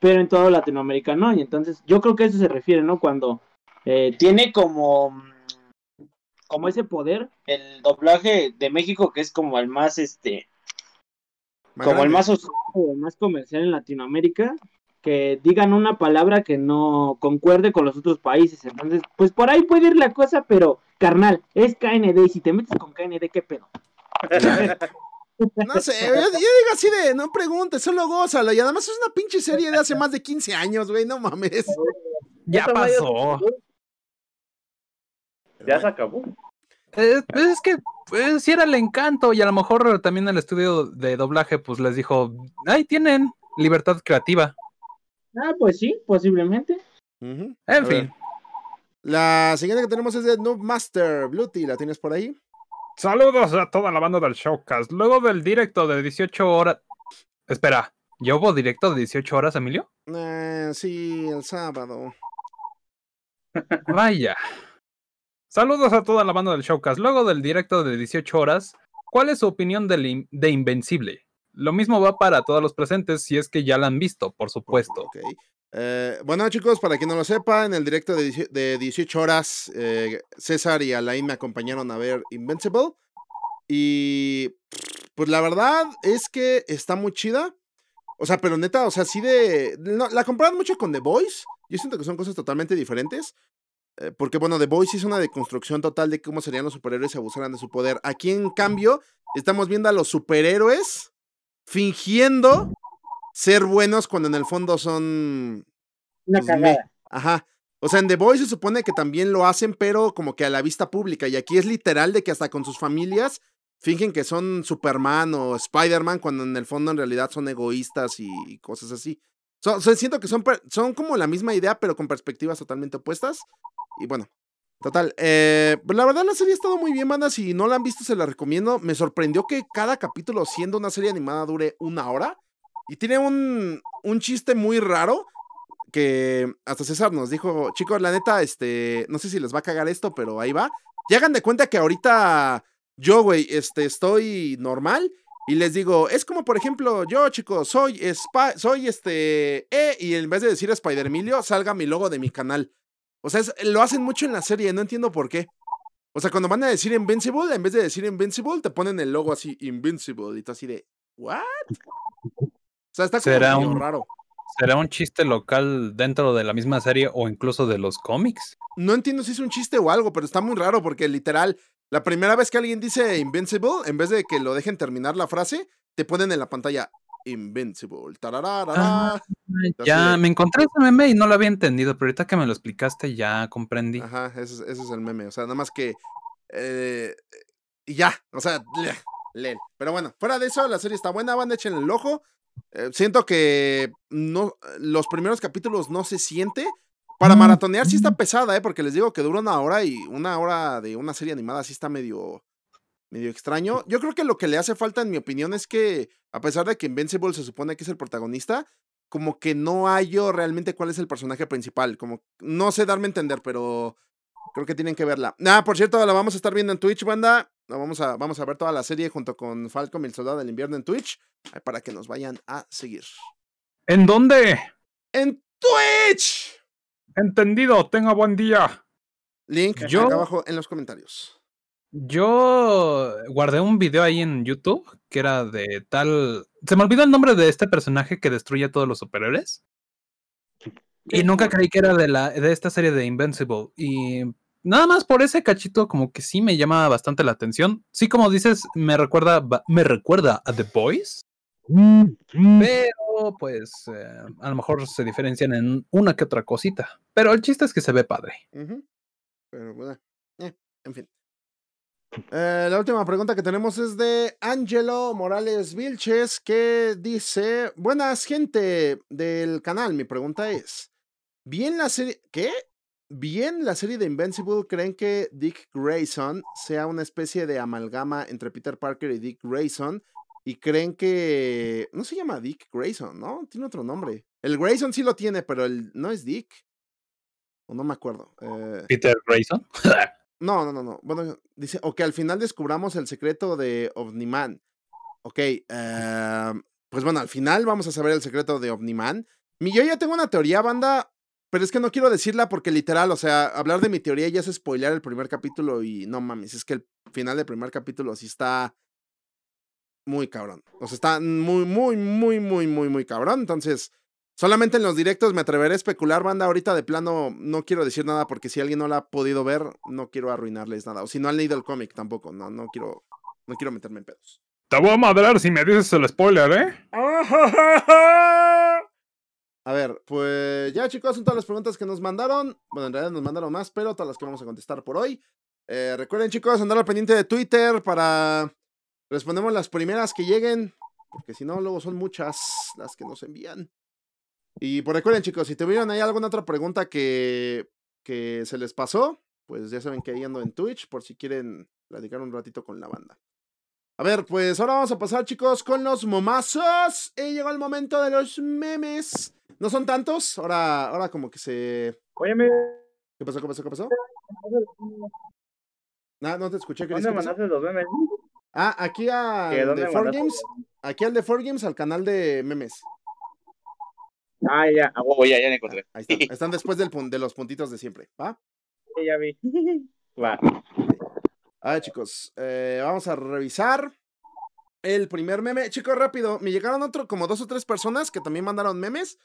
pero en todo Latinoamérica no. Y entonces yo creo que a eso se refiere, ¿no? Cuando eh, tiene como como ese poder el doblaje de México que es como el más este Más como el más oscuro, el más comercial en Latinoamérica, que digan una palabra que no concuerde con los otros países. Entonces, pues por ahí puede ir la cosa, pero carnal, es KND y si te metes con KND, ¿qué pedo? No sé, yo, yo digo así de, no preguntes, solo gózalo. Y además es una pinche serie de hace más de 15 años, güey, no mames. Ya pasó. Ya se acabó. Eh, pues es que pues, sí era el encanto y a lo mejor también el estudio de doblaje pues les dijo, ahí tienen libertad creativa. Ah, pues sí, posiblemente. En A ver, fin. La siguiente que tenemos es de Noob Master. Bluety, ¿la tienes por ahí? Saludos a toda la banda del Showcast. Luego del directo de 18 horas. Espera, ¿ya hubo directo de 18 horas, Emilio? Eh, sí, el sábado. Vaya. Saludos a toda la banda del Showcast. Luego del directo de 18 horas, ¿cuál es su opinión in- de Invencible? Lo mismo va para todos los presentes si es que ya la han visto, por supuesto. Eh, bueno, chicos, para quien no lo sepa, en el directo de, 18 de 18 horas, eh, César y Alain me acompañaron a ver Invincible. Y pues la verdad es que está muy chida. O sea, pero neta, o sea, sí de. la comparan mucho con The Voice. Yo siento que son cosas totalmente diferentes. Eh, porque, bueno, The Voice es una deconstrucción total de cómo serían los superhéroes si abusaran de su poder. Aquí, en cambio, estamos viendo a los superhéroes fingiendo ser buenos cuando en el fondo son. Una Pues, cagada. Ajá. O sea, en The Voice se supone que también lo hacen, pero como que a la vista pública. Y aquí es literal de que hasta con sus familias fingen que son Superman o Spider-Man, cuando en el fondo en realidad son egoístas y, y cosas así. So- so, siento que son, son como la misma idea, pero con perspectivas totalmente opuestas. Y bueno, total. eh, pues la verdad la serie ha estado muy bien, banda. Si no la han visto, se la recomiendo. Me sorprendió que cada capítulo, siendo una serie animada, dure una hora. Y tiene un, un chiste muy raro que hasta César nos dijo, chicos, la neta, este, no sé si les va a cagar esto, pero ahí va. Y hagan de cuenta que ahorita yo, güey, este, estoy normal y les digo, es como, por ejemplo, yo, chicos, soy, soy este, E, y en vez de decir Spider Emilio, salga mi logo de mi canal. O sea, es- lo hacen mucho en la serie, no entiendo por qué. O sea, cuando van a decir Invincible, en vez de decir Invincible, te ponen el logo así, Invincible, y tú así de, ¿what? O sea, está como Será medio un- raro. ¿Será un chiste local dentro de la misma serie o incluso de los cómics? no entiendo si es un chiste o algo, pero está muy raro porque literal, la primera vez que alguien dice Invincible, en vez de que lo dejen terminar la frase, te ponen en la pantalla Invincible. Ah, Ya, me encontré ese meme y no lo había entendido, pero ahorita que me lo explicaste ya comprendí. Ajá, ese, es- ese es el meme. O sea, nada más que. eh, y ya, o sea, le-. Pero bueno, fuera de eso, la serie está buena, van, échenle el ojo. Eh, siento que no, los primeros capítulos no se siente. Para maratonear sí está pesada, ¿eh? Porque les digo que dura una hora y una hora de una serie animada sí está medio, medio extraño. Yo creo que lo que le hace falta, en mi opinión, es que, a pesar de que Invincible se supone que es el protagonista, como que no hallo realmente cuál es el personaje principal. Como, no sé darme a entender, pero creo que tienen que verla. Ah, por cierto, la vamos a estar viendo en Twitch, banda. La vamos a, vamos a ver toda la serie junto con Falcon y el Soldado del Invierno en Twitch. Para que nos vayan a seguir. ¿En dónde? ¡En Twitch! Entendido, tenga buen día. Link Yo- acá abajo en los comentarios. Yo guardé un video ahí en YouTube que era de tal. Se me olvidó el nombre de este personaje que destruye a todos los superhéroes. Y nunca creí que era de la de esta serie de Invincible. Y nada más por ese cachito, como que sí me llama bastante la atención. Sí, como dices, me recuerda, me recuerda a The Boys. Pero, pues, eh, a lo mejor se diferencian en una que otra cosita. Pero el chiste es que se ve padre. Pero bueno, eh, en fin. Eh, la última pregunta que tenemos es de Angelo Morales Vilches, que dice: Buenas, gente del canal. Mi pregunta es: ¿Bien la serie. ¿Qué? ¿Bien la serie de Invincible creen que Dick Grayson sea una especie de amalgama entre Peter Parker y Dick Grayson? Y creen que. No se llama Dick Grayson, ¿no? Tiene otro nombre. El Grayson sí lo tiene, pero el no es Dick. O no me acuerdo. Eh, Peter Grayson. no, no, no, no. Bueno, dice, o que al final descubramos el secreto de Omniman. Ok, eh, pues bueno, al final vamos a saber el secreto de Omniman. Mi, yo ya tengo una teoría, banda, pero es que no quiero decirla porque literal, o sea, hablar de mi teoría ya es spoilear el primer capítulo y no mames, es que el final del primer capítulo sí está muy cabrón. O sea, está muy, muy, muy, muy, muy, muy cabrón. Entonces, solamente en los directos me atreveré a especular, banda. Ahorita de plano no quiero decir nada porque si alguien no la ha podido ver, no quiero arruinarles nada. O si no han leído el cómic tampoco, no, no quiero, no quiero meterme en pedos. Te voy a madrar si me dices el spoiler, ¿eh? A ver, pues ya chicos, son todas las preguntas que nos mandaron. Bueno, en realidad nos mandaron más, pero todas las que vamos a contestar por hoy. Eh, recuerden chicos, andar al pendiente de Twitter para respondemos las primeras que lleguen, porque si no, luego son muchas las que nos envían. Y pues recuerden chicos, si tuvieron ahí alguna otra pregunta que, que se les pasó, pues ya saben que ahí ando en Twitch por si quieren platicar un ratito con la banda. A ver, pues ahora vamos a pasar, chicos, con los momazos. Y llegó el momento de los memes. No son tantos, ahora, ahora como que se. Óyeme, ¿Qué pasó? ¿Qué pasó? ¿Qué pasó? No, no te escuché. ¿dónde ¿Qué pasó? mandaste los memes? Ah, aquí ¿Que al dónde de 4 mandaste? Games. Aquí al de 4 Games, al canal de memes. Ah, ya, A huevo, ya, ya la encontré. Ahí están. Están después del, de los puntitos de siempre. ¿Va? ya vi. Va. A ver, chicos. eh, vamos a revisar el primer meme. Chicos, rápido. Me llegaron otro, como dos o tres personas que también mandaron memes.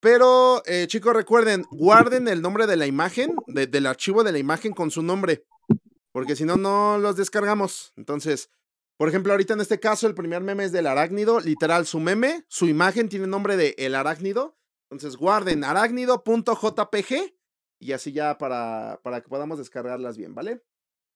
Pero, eh, chicos, recuerden, guarden el nombre de la imagen, de- del archivo de la imagen con su nombre. Porque si no, no los descargamos. Entonces, por ejemplo, ahorita en este caso, el primer meme es del arácnido. Literal, su meme, su imagen tiene nombre de el arácnido. Entonces, guarden arácnido.jpg. Y así ya para, para que podamos descargarlas bien, ¿vale?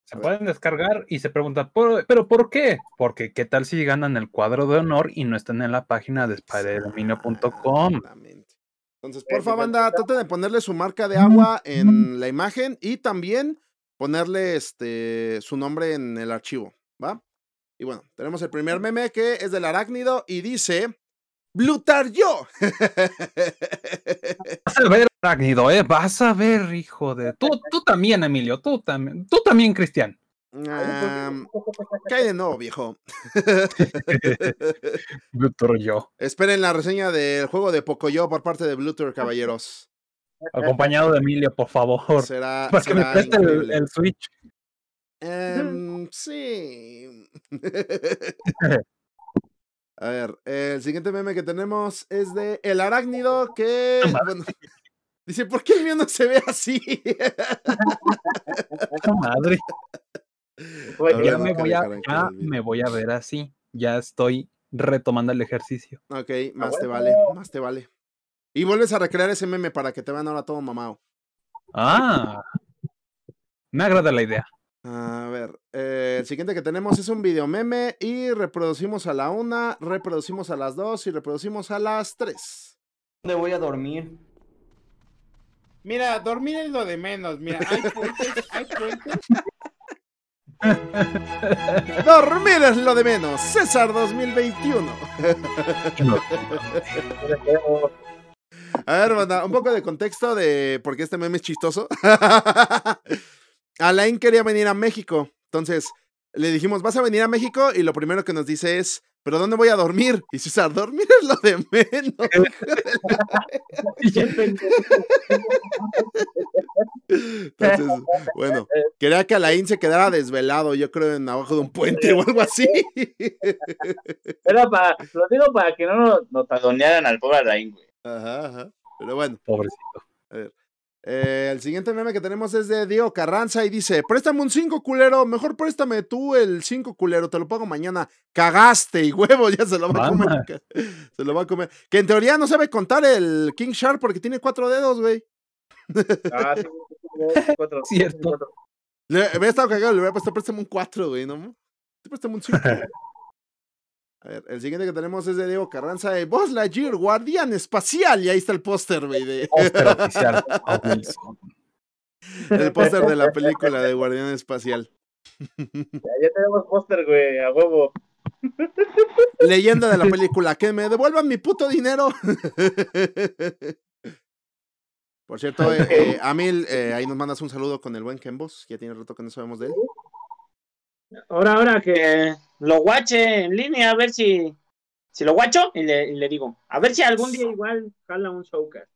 Se pueden descargar y se preguntan, "¿Por- ¿pero por qué? Porque qué tal si ganan el cuadro de honor y no están en la página de spiderdominio.com. Exactamente. Entonces, porfa, banda, traten de ponerle su marca de agua en la imagen y también ponerle este su nombre en el archivo, ¿va? Y bueno, tenemos el primer meme que es del arácnido y dice Blutar yo. Vas a ver, Arácnido, ¿eh? Vas a ver, hijo de... Tú, tú también, Emilio, tú también. Tú también, Cristian. ¿Qué hay de nuevo, viejo? Víctor yo. Esperen la reseña del juego de Pocoyo por parte de Bluetooth, caballeros. Acompañado de Emilio, por favor. Será, Para que me preste el Switch. Em, sí. A ver, el siguiente meme que tenemos es de El Arácnido que... bueno, dice, ¿por qué el mío no se ve así? Madre. Oye, Ya no me voy a, ya me voy a ver así. Ya estoy retomando el ejercicio. ok, más te vale, más te vale. Y vuelves a recrear ese meme para que te vean ahora todo mamado. Ah. Me agrada la idea. A ver, eh, el siguiente que tenemos es un video meme y reproducimos a la una, reproducimos a las dos y reproducimos a las tres. ¿Dónde voy a dormir? Mira, dormir es lo de menos. Mira, hay puentes, hay puentes. Dormir es lo de menos. César 2021. A ver, banda, un poco de contexto de por qué este meme es chistoso. Alain quería venir a México. Entonces le dijimos, ¿vas a venir a México? Y lo primero que nos dice es, ¿pero dónde voy a dormir? Y César, dormir es lo de menos. Entonces, bueno, quería que Alain se quedara desvelado, yo creo, en abajo de un puente o algo así. Era para, lo digo para que no nos, nos Padonearan al pobre Alain, güey. Ajá, ajá. Pero bueno. Pobrecito. Eh, el siguiente meme que tenemos es de Diego Carranza y dice: Préstame un 5 culero, mejor préstame tú el 5 culero, te lo pago mañana. Cagaste y huevo, ya se lo va a comer. Se lo va a comer. Que en teoría no sabe contar el King Shark porque tiene cuatro dedos, güey. Ah, sí, cuatro, Cierto. cuatro. Le había estado cagado, le hubiera puesto préstame un 4, güey, ¿no? Préstame un 5. A ver, el siguiente que tenemos es de Diego Carranza de Buzz Lightyear, Guardián Espacial. Y ahí está el póster, güey. De... Oficial. el póster de la película de Guardián Espacial. Ya, ya tenemos póster, güey, a huevo. Leyenda de la película, que me devuelvan mi puto dinero. Por cierto, eh, eh, Amil, eh, ahí nos mandas un saludo con el buen Kembos, que ya tiene rato que no sabemos de él. Ahora, ahora que lo guache en línea, a ver si, si lo guacho y le, y le digo. A ver si algún día igual jala un showcast.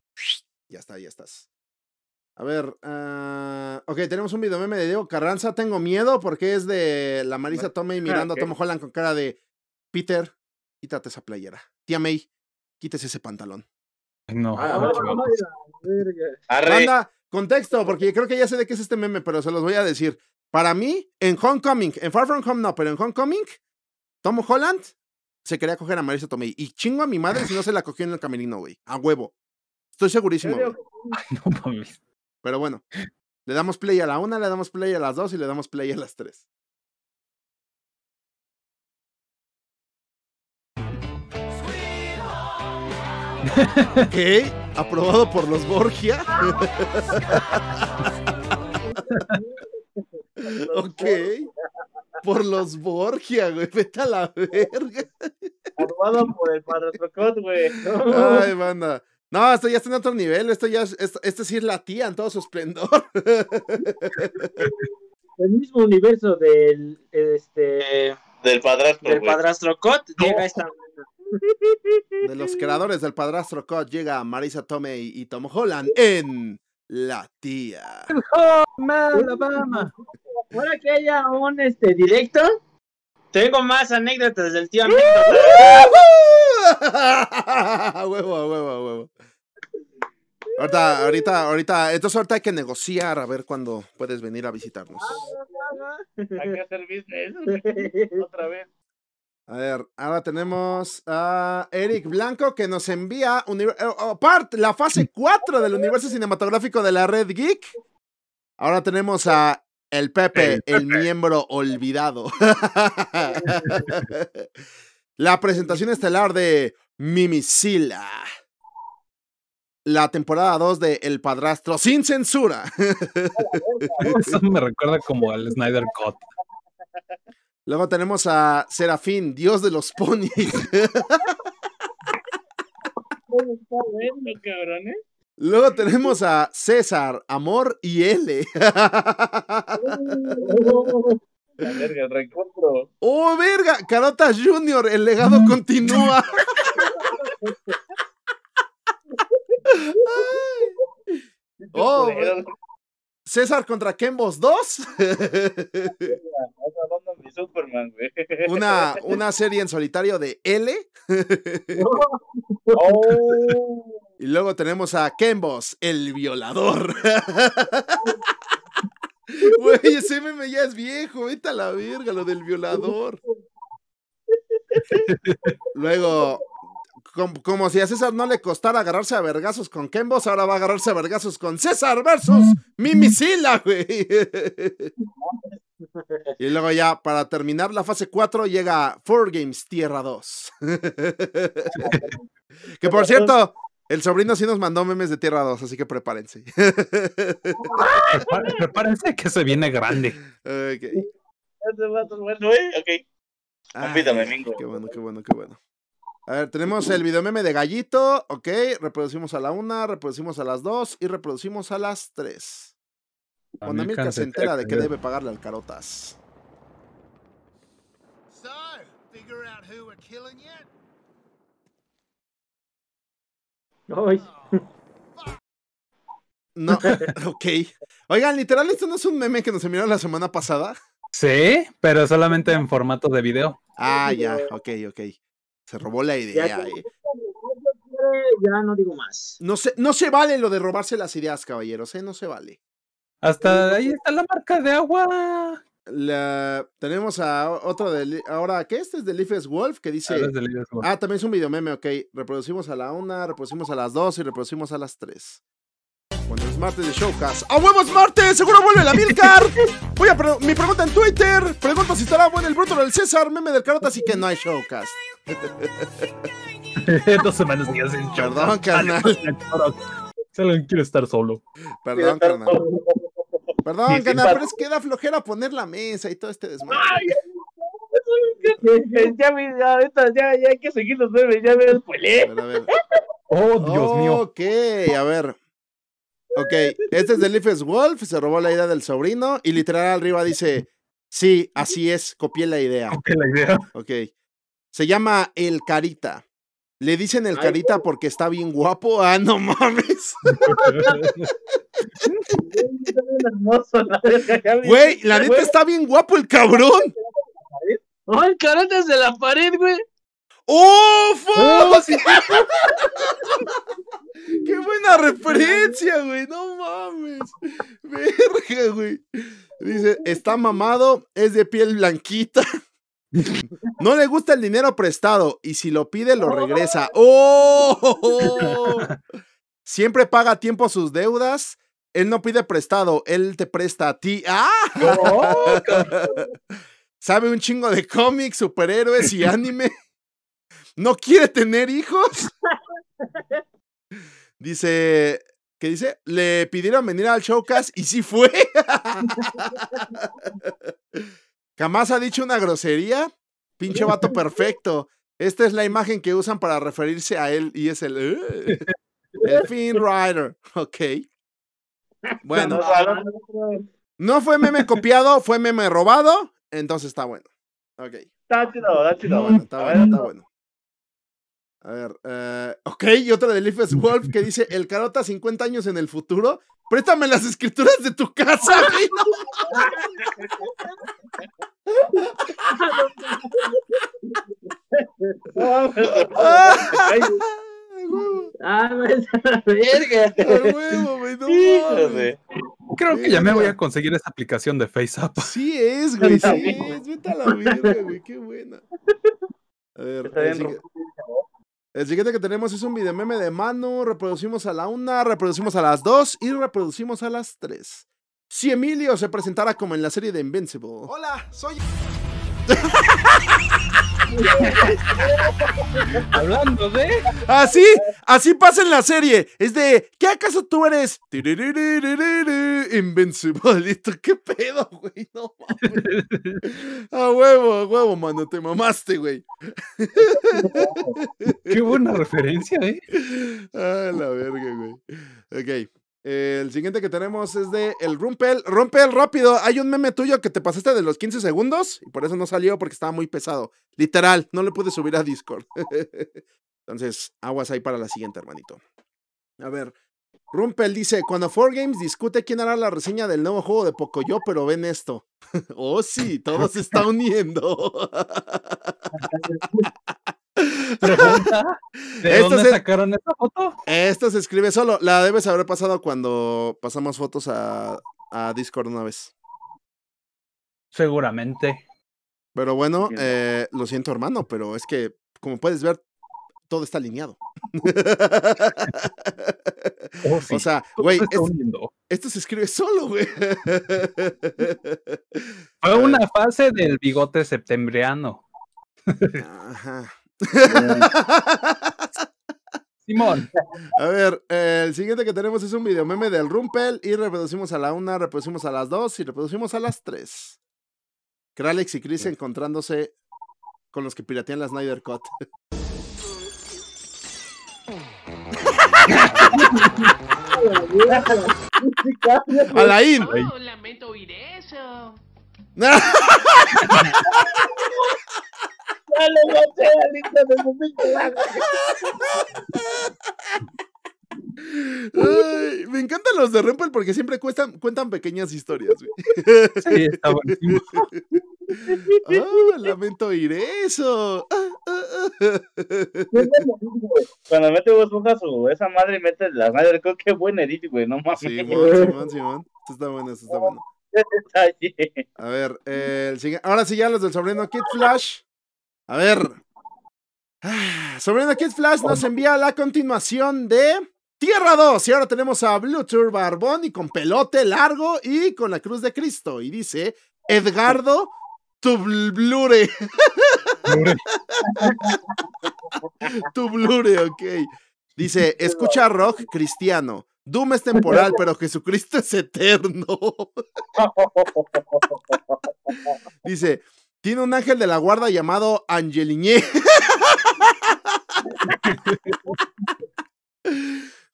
Ya está, ya estás. A ver, ah, ok, tenemos un video meme de Diego Carranza. Tengo miedo porque es de la Marisa Tomei mirando ok. a Tom Holland con cara de Peter, quítate esa playera. Tía May, quítese ese pantalón. No, Ah, no. Banda, contexto, porque creo que ya sé de qué es este meme, pero se los voy a decir. Para mí, en Homecoming, en Far From Home no, pero en Homecoming, Tom Holland se quería coger a Marisa Tomei. Y chingo a mi madre si no se la cogió en el camerino, güey. A huevo. Estoy segurísimo. Ay, no mames. Pero bueno, le damos play a la una, le damos play a las dos y le damos play a las tres. Ok, aprobado por los Borgia. ok, por los Borgia, güey, vete a la verga. Aprobado por el Padrastrocot, güey. Ay, banda. No, esto ya está en otro nivel, esto ya es, esto, este sí es la tía en todo su esplendor. El mismo universo del este Del padrastro, del padrastro Cot llega esta De los creadores del padrastro Cod llega Marisa Tomei y Tom Holland en La Tía. Home Alabama. Ahora que haya un este directo, tengo más anécdotas del tío anécdota. a huevo, huevo, huevo. Ahorita, ahorita, ahorita, entonces ahorita hay que negociar a ver cuándo puedes venir a visitarnos. Hay que hacer business. Otra vez. A ver, ahora tenemos a Eric Blanco que nos envía univer- eh, oh, la fase 4 del universo cinematográfico de la Red Geek. Ahora tenemos a el Pepe, el, miembro olvidado. la presentación estelar de Mimicila. La temporada 2 de El Padrastro sin censura. Eso me recuerda como al Snyder Cut. Luego tenemos a Serafín, dios de los ponis. Está bueno, cabrón, ¿eh? Luego tenemos a César, Amor y L. La verga, el reencuentro. ¡Oh, verga! Carotas Junior, el legado continúa. Oh. César contra Kembos 2. Superman, güey. una, una serie en solitario de L. Oh. Y luego tenemos a Kembos, el violador. Güey, ese meme ya es viejo, vete a la verga, lo del violador. Luego, com- como, si a César no le costara agarrarse a vergazos con Kembos, ahora va a agarrarse a vergazos con César versus Mimicila, güey. Y luego ya, para terminar la fase 4, llega Four Games Tierra 2. que por cierto, el sobrino sí nos mandó memes de Tierra 2, así que prepárense. Prepá- Prepárense que se viene grande. Ok. Ese va a estar bueno, güey. Ok. Compítame, Ay, Mingo. Qué bueno, qué bueno, qué bueno. A ver, tenemos el video meme de Gallito, ok, reproducimos a la una, reproducimos a las dos y reproducimos a las tres. Cuando Amilcar se entera de que debe pagarle al Carotas. No, ok. Oigan, literal, esto no es un meme que nos enviaron la semana pasada. Sí, pero solamente en formato de video. Ah, ya, ok, ok. Se robó la idea. que- eh. ya no digo más. No se, no se vale lo de robarse las ideas, caballeros, ¿eh? No se vale. Hasta ahí está la marca de agua. La, tenemos a otro de... Ahora, ¿qué? Este es de Leafes Wolf que dice... Ah, World. Ah, también es un video meme, ok. Reproducimos a la una, reproducimos a las dos y reproducimos a las tres. Cuando es martes de Showcast. ¡A huevos martes! ¡Seguro vuelve la Milcar! Voy a pre- mi pregunta en Twitter. Pregunto si estará bueno el bruto del César, meme del carota, así que no hay Showcast. Dos semanas ya sin show. Perdón, carnal. Solo quiero estar solo. Perdón, carnal. Perdón, pa- pero es que da flojera poner la mesa y todo este desmadre. Ya, vi- ya, ahorita ya, ya hay que seguir los memes, ya me spoilé. A ver, a ver. Oh, Dios mío. Ok, a ver. Ok, este es de Leafes Wolf, se robó la idea del sobrino y literal arriba dice, sí, así es, copié la idea. Ok, la idea. Ok. Se llama El Carita. Le dicen El Ay. Carita porque está bien guapo. Ah, no mames. Güey, la neta está bien guapo el cabrón. ¡Oh, el carotas de la pared, güey! ¡Oh, fuck! ¡Qué buena referencia, güey! No mames. Verga, güey. Dice, está mamado, es de piel blanquita. No le gusta el dinero prestado y si lo pide lo regresa. ¡Oh! Siempre paga a tiempo sus deudas. Él no pide prestado, él te presta a ti. ¡Ah! Sabe un chingo de cómics, superhéroes y anime. No quiere tener hijos. Dice, ¿qué dice? Le pidieron venir al showcast y sí fue. Jamás ha dicho una grosería. Pinche vato perfecto. Esta es la imagen que usan para referirse a él y es el... "Eh". el Finn Rider. Ok. Bueno, no fue meme copiado, fue meme robado. Entonces está bueno. Ok. Está chido, está chido. bueno, está A bueno, ver, está bueno. A ver, eh, ok, y otra de Leafes Wolf que dice, el carota 50 años en el futuro, préstame las escrituras de tu casa, güey, no Ah, la verga. huevo, güey, no Creo que ya me voy a conseguir esa aplicación de FaceApp. Sí es, güey, sí es, vete a la verga, güey, qué buena. A ver, Está bien, sigue- el siguiente que tenemos es un video meme de Manu, reproducimos a la una, reproducimos a las dos y reproducimos a las tres. Si Emilio se presentara como en la serie de Invincible. Hola, soy... Hablando de. Así, así pasa en la serie. Es de, ¿qué acaso tú eres? Tiririririririr, Invincible. ¿Y tú ¿Qué pedo, güey? No mames. A huevo, a huevo, mano. Te mamaste, güey. Qué buena referencia, ¿eh? Ah, la verga, güey. Ok. El siguiente que tenemos es de el Rumpel. Rumpel, rápido. Hay un meme tuyo que te pasaste de los 15 segundos y por eso no salió porque estaba muy pesado. Literal, no le pude subir a Discord. Entonces, aguas ahí para la siguiente, hermanito. A ver. Rumpel dice, cuando 4Games discute quién hará la reseña del nuevo juego de Pocoyo, pero ven esto. oh, sí, todo se está uniendo. Pregunta. ¿De Esto dónde se- sacaron esa foto? Esto se escribe solo. La debes haber pasado cuando pasamos fotos a, a Discord una vez. Seguramente. Pero bueno, eh, lo siento, hermano, pero es que, como puedes ver, todo está alineado. Oh, sí. O sea, güey, es- esto se escribe solo, güey. Fue una fase del bigote septembriano. Ajá. Simón. A ver, eh, el siguiente que tenemos es un video meme del Rumpel y reproducimos a la una, reproducimos a las dos y reproducimos a las tres. Kralex y Chris encontrándose con los que piratean la Snyder Cut. Alain. Oh, lamento oír eso. Lo maté al hijo de su pinche madre. Ay, me encantan los de Rumpel porque siempre cuestan, cuentan pequeñas historias. güey. Sí, está buenísimo. Ah, lamento oír eso. Ah, ah, ah. Cuando mete vos buscas su esa madre y mete la madre, creo que buen edit, güey, no mames. Simón, Simón, Simón. Esto está bueno, esto está bueno. A ver, eh, el siguiente. Ahora sí, ya los del sobrino Kid Flash. A ver. Ah, Sobrino Kid Flash nos envía la continuación de Tierra 2. Y ahora tenemos a Bluetooth Barbón y con pelote largo y con la cruz de Cristo. Y dice Edgardo Tublure. Tublure, ok. Dice, escucha rock cristiano. Doom es temporal, pero Jesucristo es eterno. Dice, tiene un ángel de la guarda llamado Angeliñé.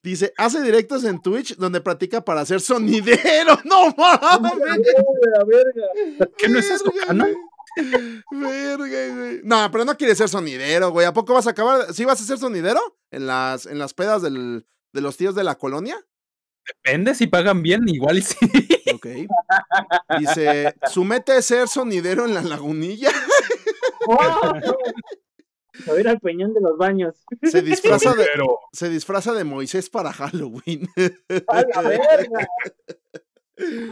Dice, hace directos en Twitch donde practica para ser sonidero. No mames. ¿Qué no es eso, Verga, canon? güey. Verga, güey. No, pero no quiere ser sonidero, güey. ¿A poco vas a acabar? ¿Sí vas a ser sonidero? ¿En las, en las pedas del- de los tíos de la colonia? Depende si pagan bien, igual y sí. Ok. Dice, su meta es ser sonidero en la lagunilla. A ver al peñón de los baños. Se disfraza de, Sonidero. se disfraza de Moisés para Halloween. A la verga.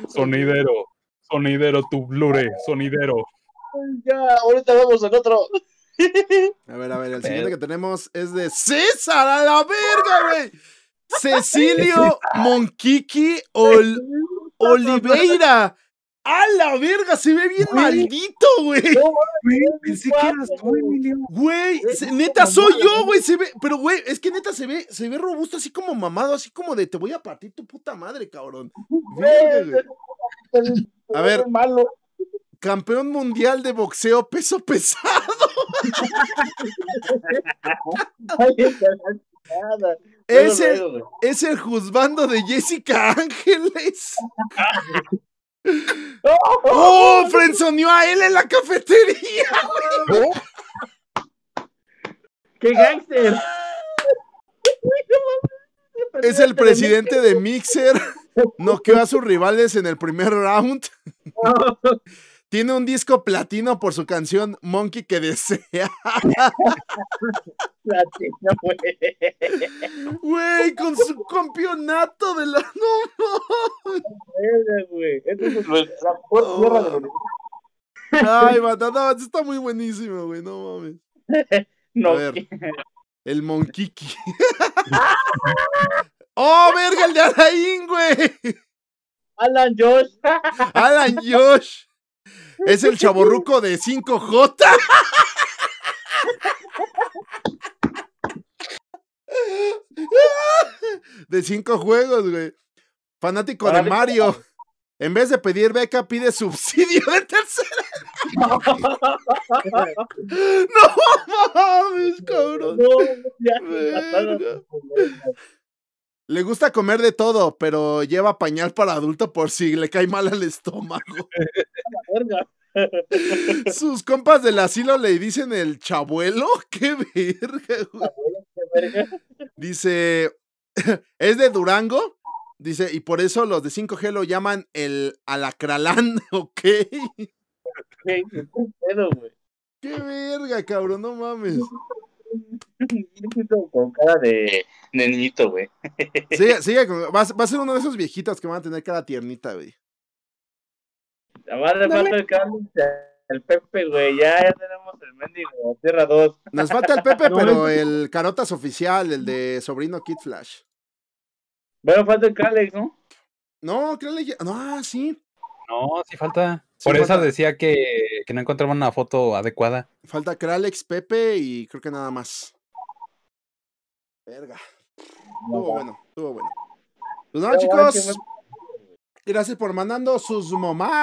Sonidero. Sonidero, tu blure, sonidero. Ya, ahorita vamos al otro. A ver, a ver, el siguiente que tenemos es de César, a la verga, güey. Cecilio Monquiqui Ol- Oliveira. A la verga, se ve bien maldito, güey. Pensé que eras tú, Emilio. Güey, se- neta soy yo, güey. Se ve, pero güey, es que neta se ve, se ve robusto, así como mamado, así como de te voy a partir tu puta madre, cabrón. Verga, güey. A ver. Malo. Campeón mundial de boxeo peso pesado. Es el, es juzgando de Jessica Ángeles. ¡Oh! Frenzoneó a él en la cafetería. ¡Qué gángster! Es el presidente de Mixer. Noqueó a sus rivales en el primer round. Tiene un disco platino por su canción Monkey que desea. Platino, güey. Güey, con su campeonato de la. No, Verga, güey. Esta es la mejor tierra de los- Ay, mata, no, esto está muy buenísimo, güey. No mames. No, A ver. El Monkiki. ¡Oh, verga, el de Alain, güey! Alan Josh. Alan Josh. Es el chaborruco de 5J. De cinco juegos, güey. Fanático de. Mario. En vez de pedir beca, pide subsidio de tercera. No mames, cabrón. No, ya. Le gusta comer de todo, pero lleva pañal para adulto por si le cae mal al estómago. Sus compas del asilo le dicen el chabuelo. ¡Qué verga, güey! Verga. Dice, es de Durango. Dice, y por eso los de 5G lo llaman el alacralán, ¿ok? ¿Qué pedo, güey? ¡Qué verga, cabrón! No mames. Con cara De, de niñito, güey. Sigue, sigue con- va, a- va a ser uno de esos viejitos que van a tener cara tiernita, güey. Además falta el Carlos, el Pepe, güey. Ya, ya tenemos el mendigo. Tierra 2. Nos falta el Pepe, No, pero es- el Carotas oficial, el de sobrino Kid Flash. Bueno, falta el Calex, ¿no? No, creo que... No, ah, sí. No, sí falta. Sí Por eso decía que, que no encontraba una foto adecuada. Falta Kralex, Pepe y creo que nada más. Verga. Estuvo bueno, estuvo bueno. Pues nada, bueno, chicos. Gracias por mandando sus momazos.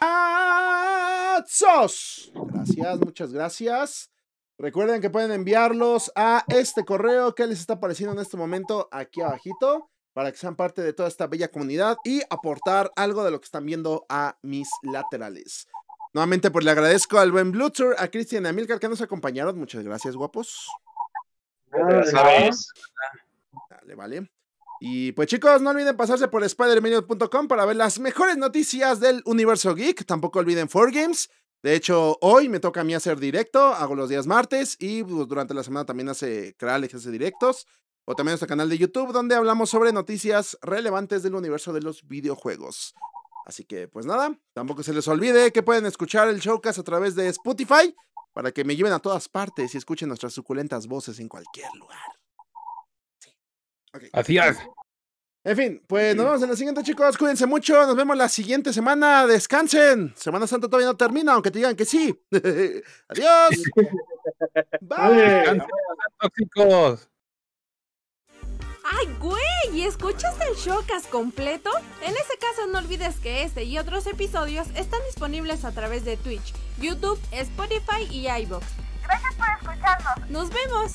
Gracias, muchas gracias. Recuerden que pueden enviarlos a este correo que les está apareciendo en este momento aquí abajito para que sean parte de toda esta bella comunidad y aportar algo de lo que están viendo a mis laterales. Nuevamente, pues le agradezco al buen Bluetooth, a Cristian y a Milcar que nos acompañaron. Muchas gracias, guapos. Ya sabes. Dale, vale. Y pues chicos, no olviden pasarse por spiderminute.com para ver las mejores noticias del universo geek. Tampoco olviden 4Games. De hecho, hoy me toca a mí hacer directo, hago los días martes y pues, durante la semana también hace Kralex, hace directos. O también nuestro canal de YouTube donde hablamos sobre noticias relevantes del universo de los videojuegos. Así que pues nada, tampoco se les olvide que pueden escuchar el showcast a través de Spotify para que me lleven a todas partes y escuchen nuestras suculentas voces en cualquier lugar. Sí. Así es. En fin, pues nos vemos en la siguiente, chicos. Cuídense mucho. Nos vemos la siguiente semana. Descansen. Semana Santa todavía no termina, aunque te digan que sí. Adiós. Bye. tóxicos. ¡Ay, güey! ¿Y escuchaste el showcast completo? En ese caso no olvides que este y otros episodios están disponibles a través de Twitch, YouTube, Spotify y iVoox. Gracias por escucharnos. ¡Nos vemos!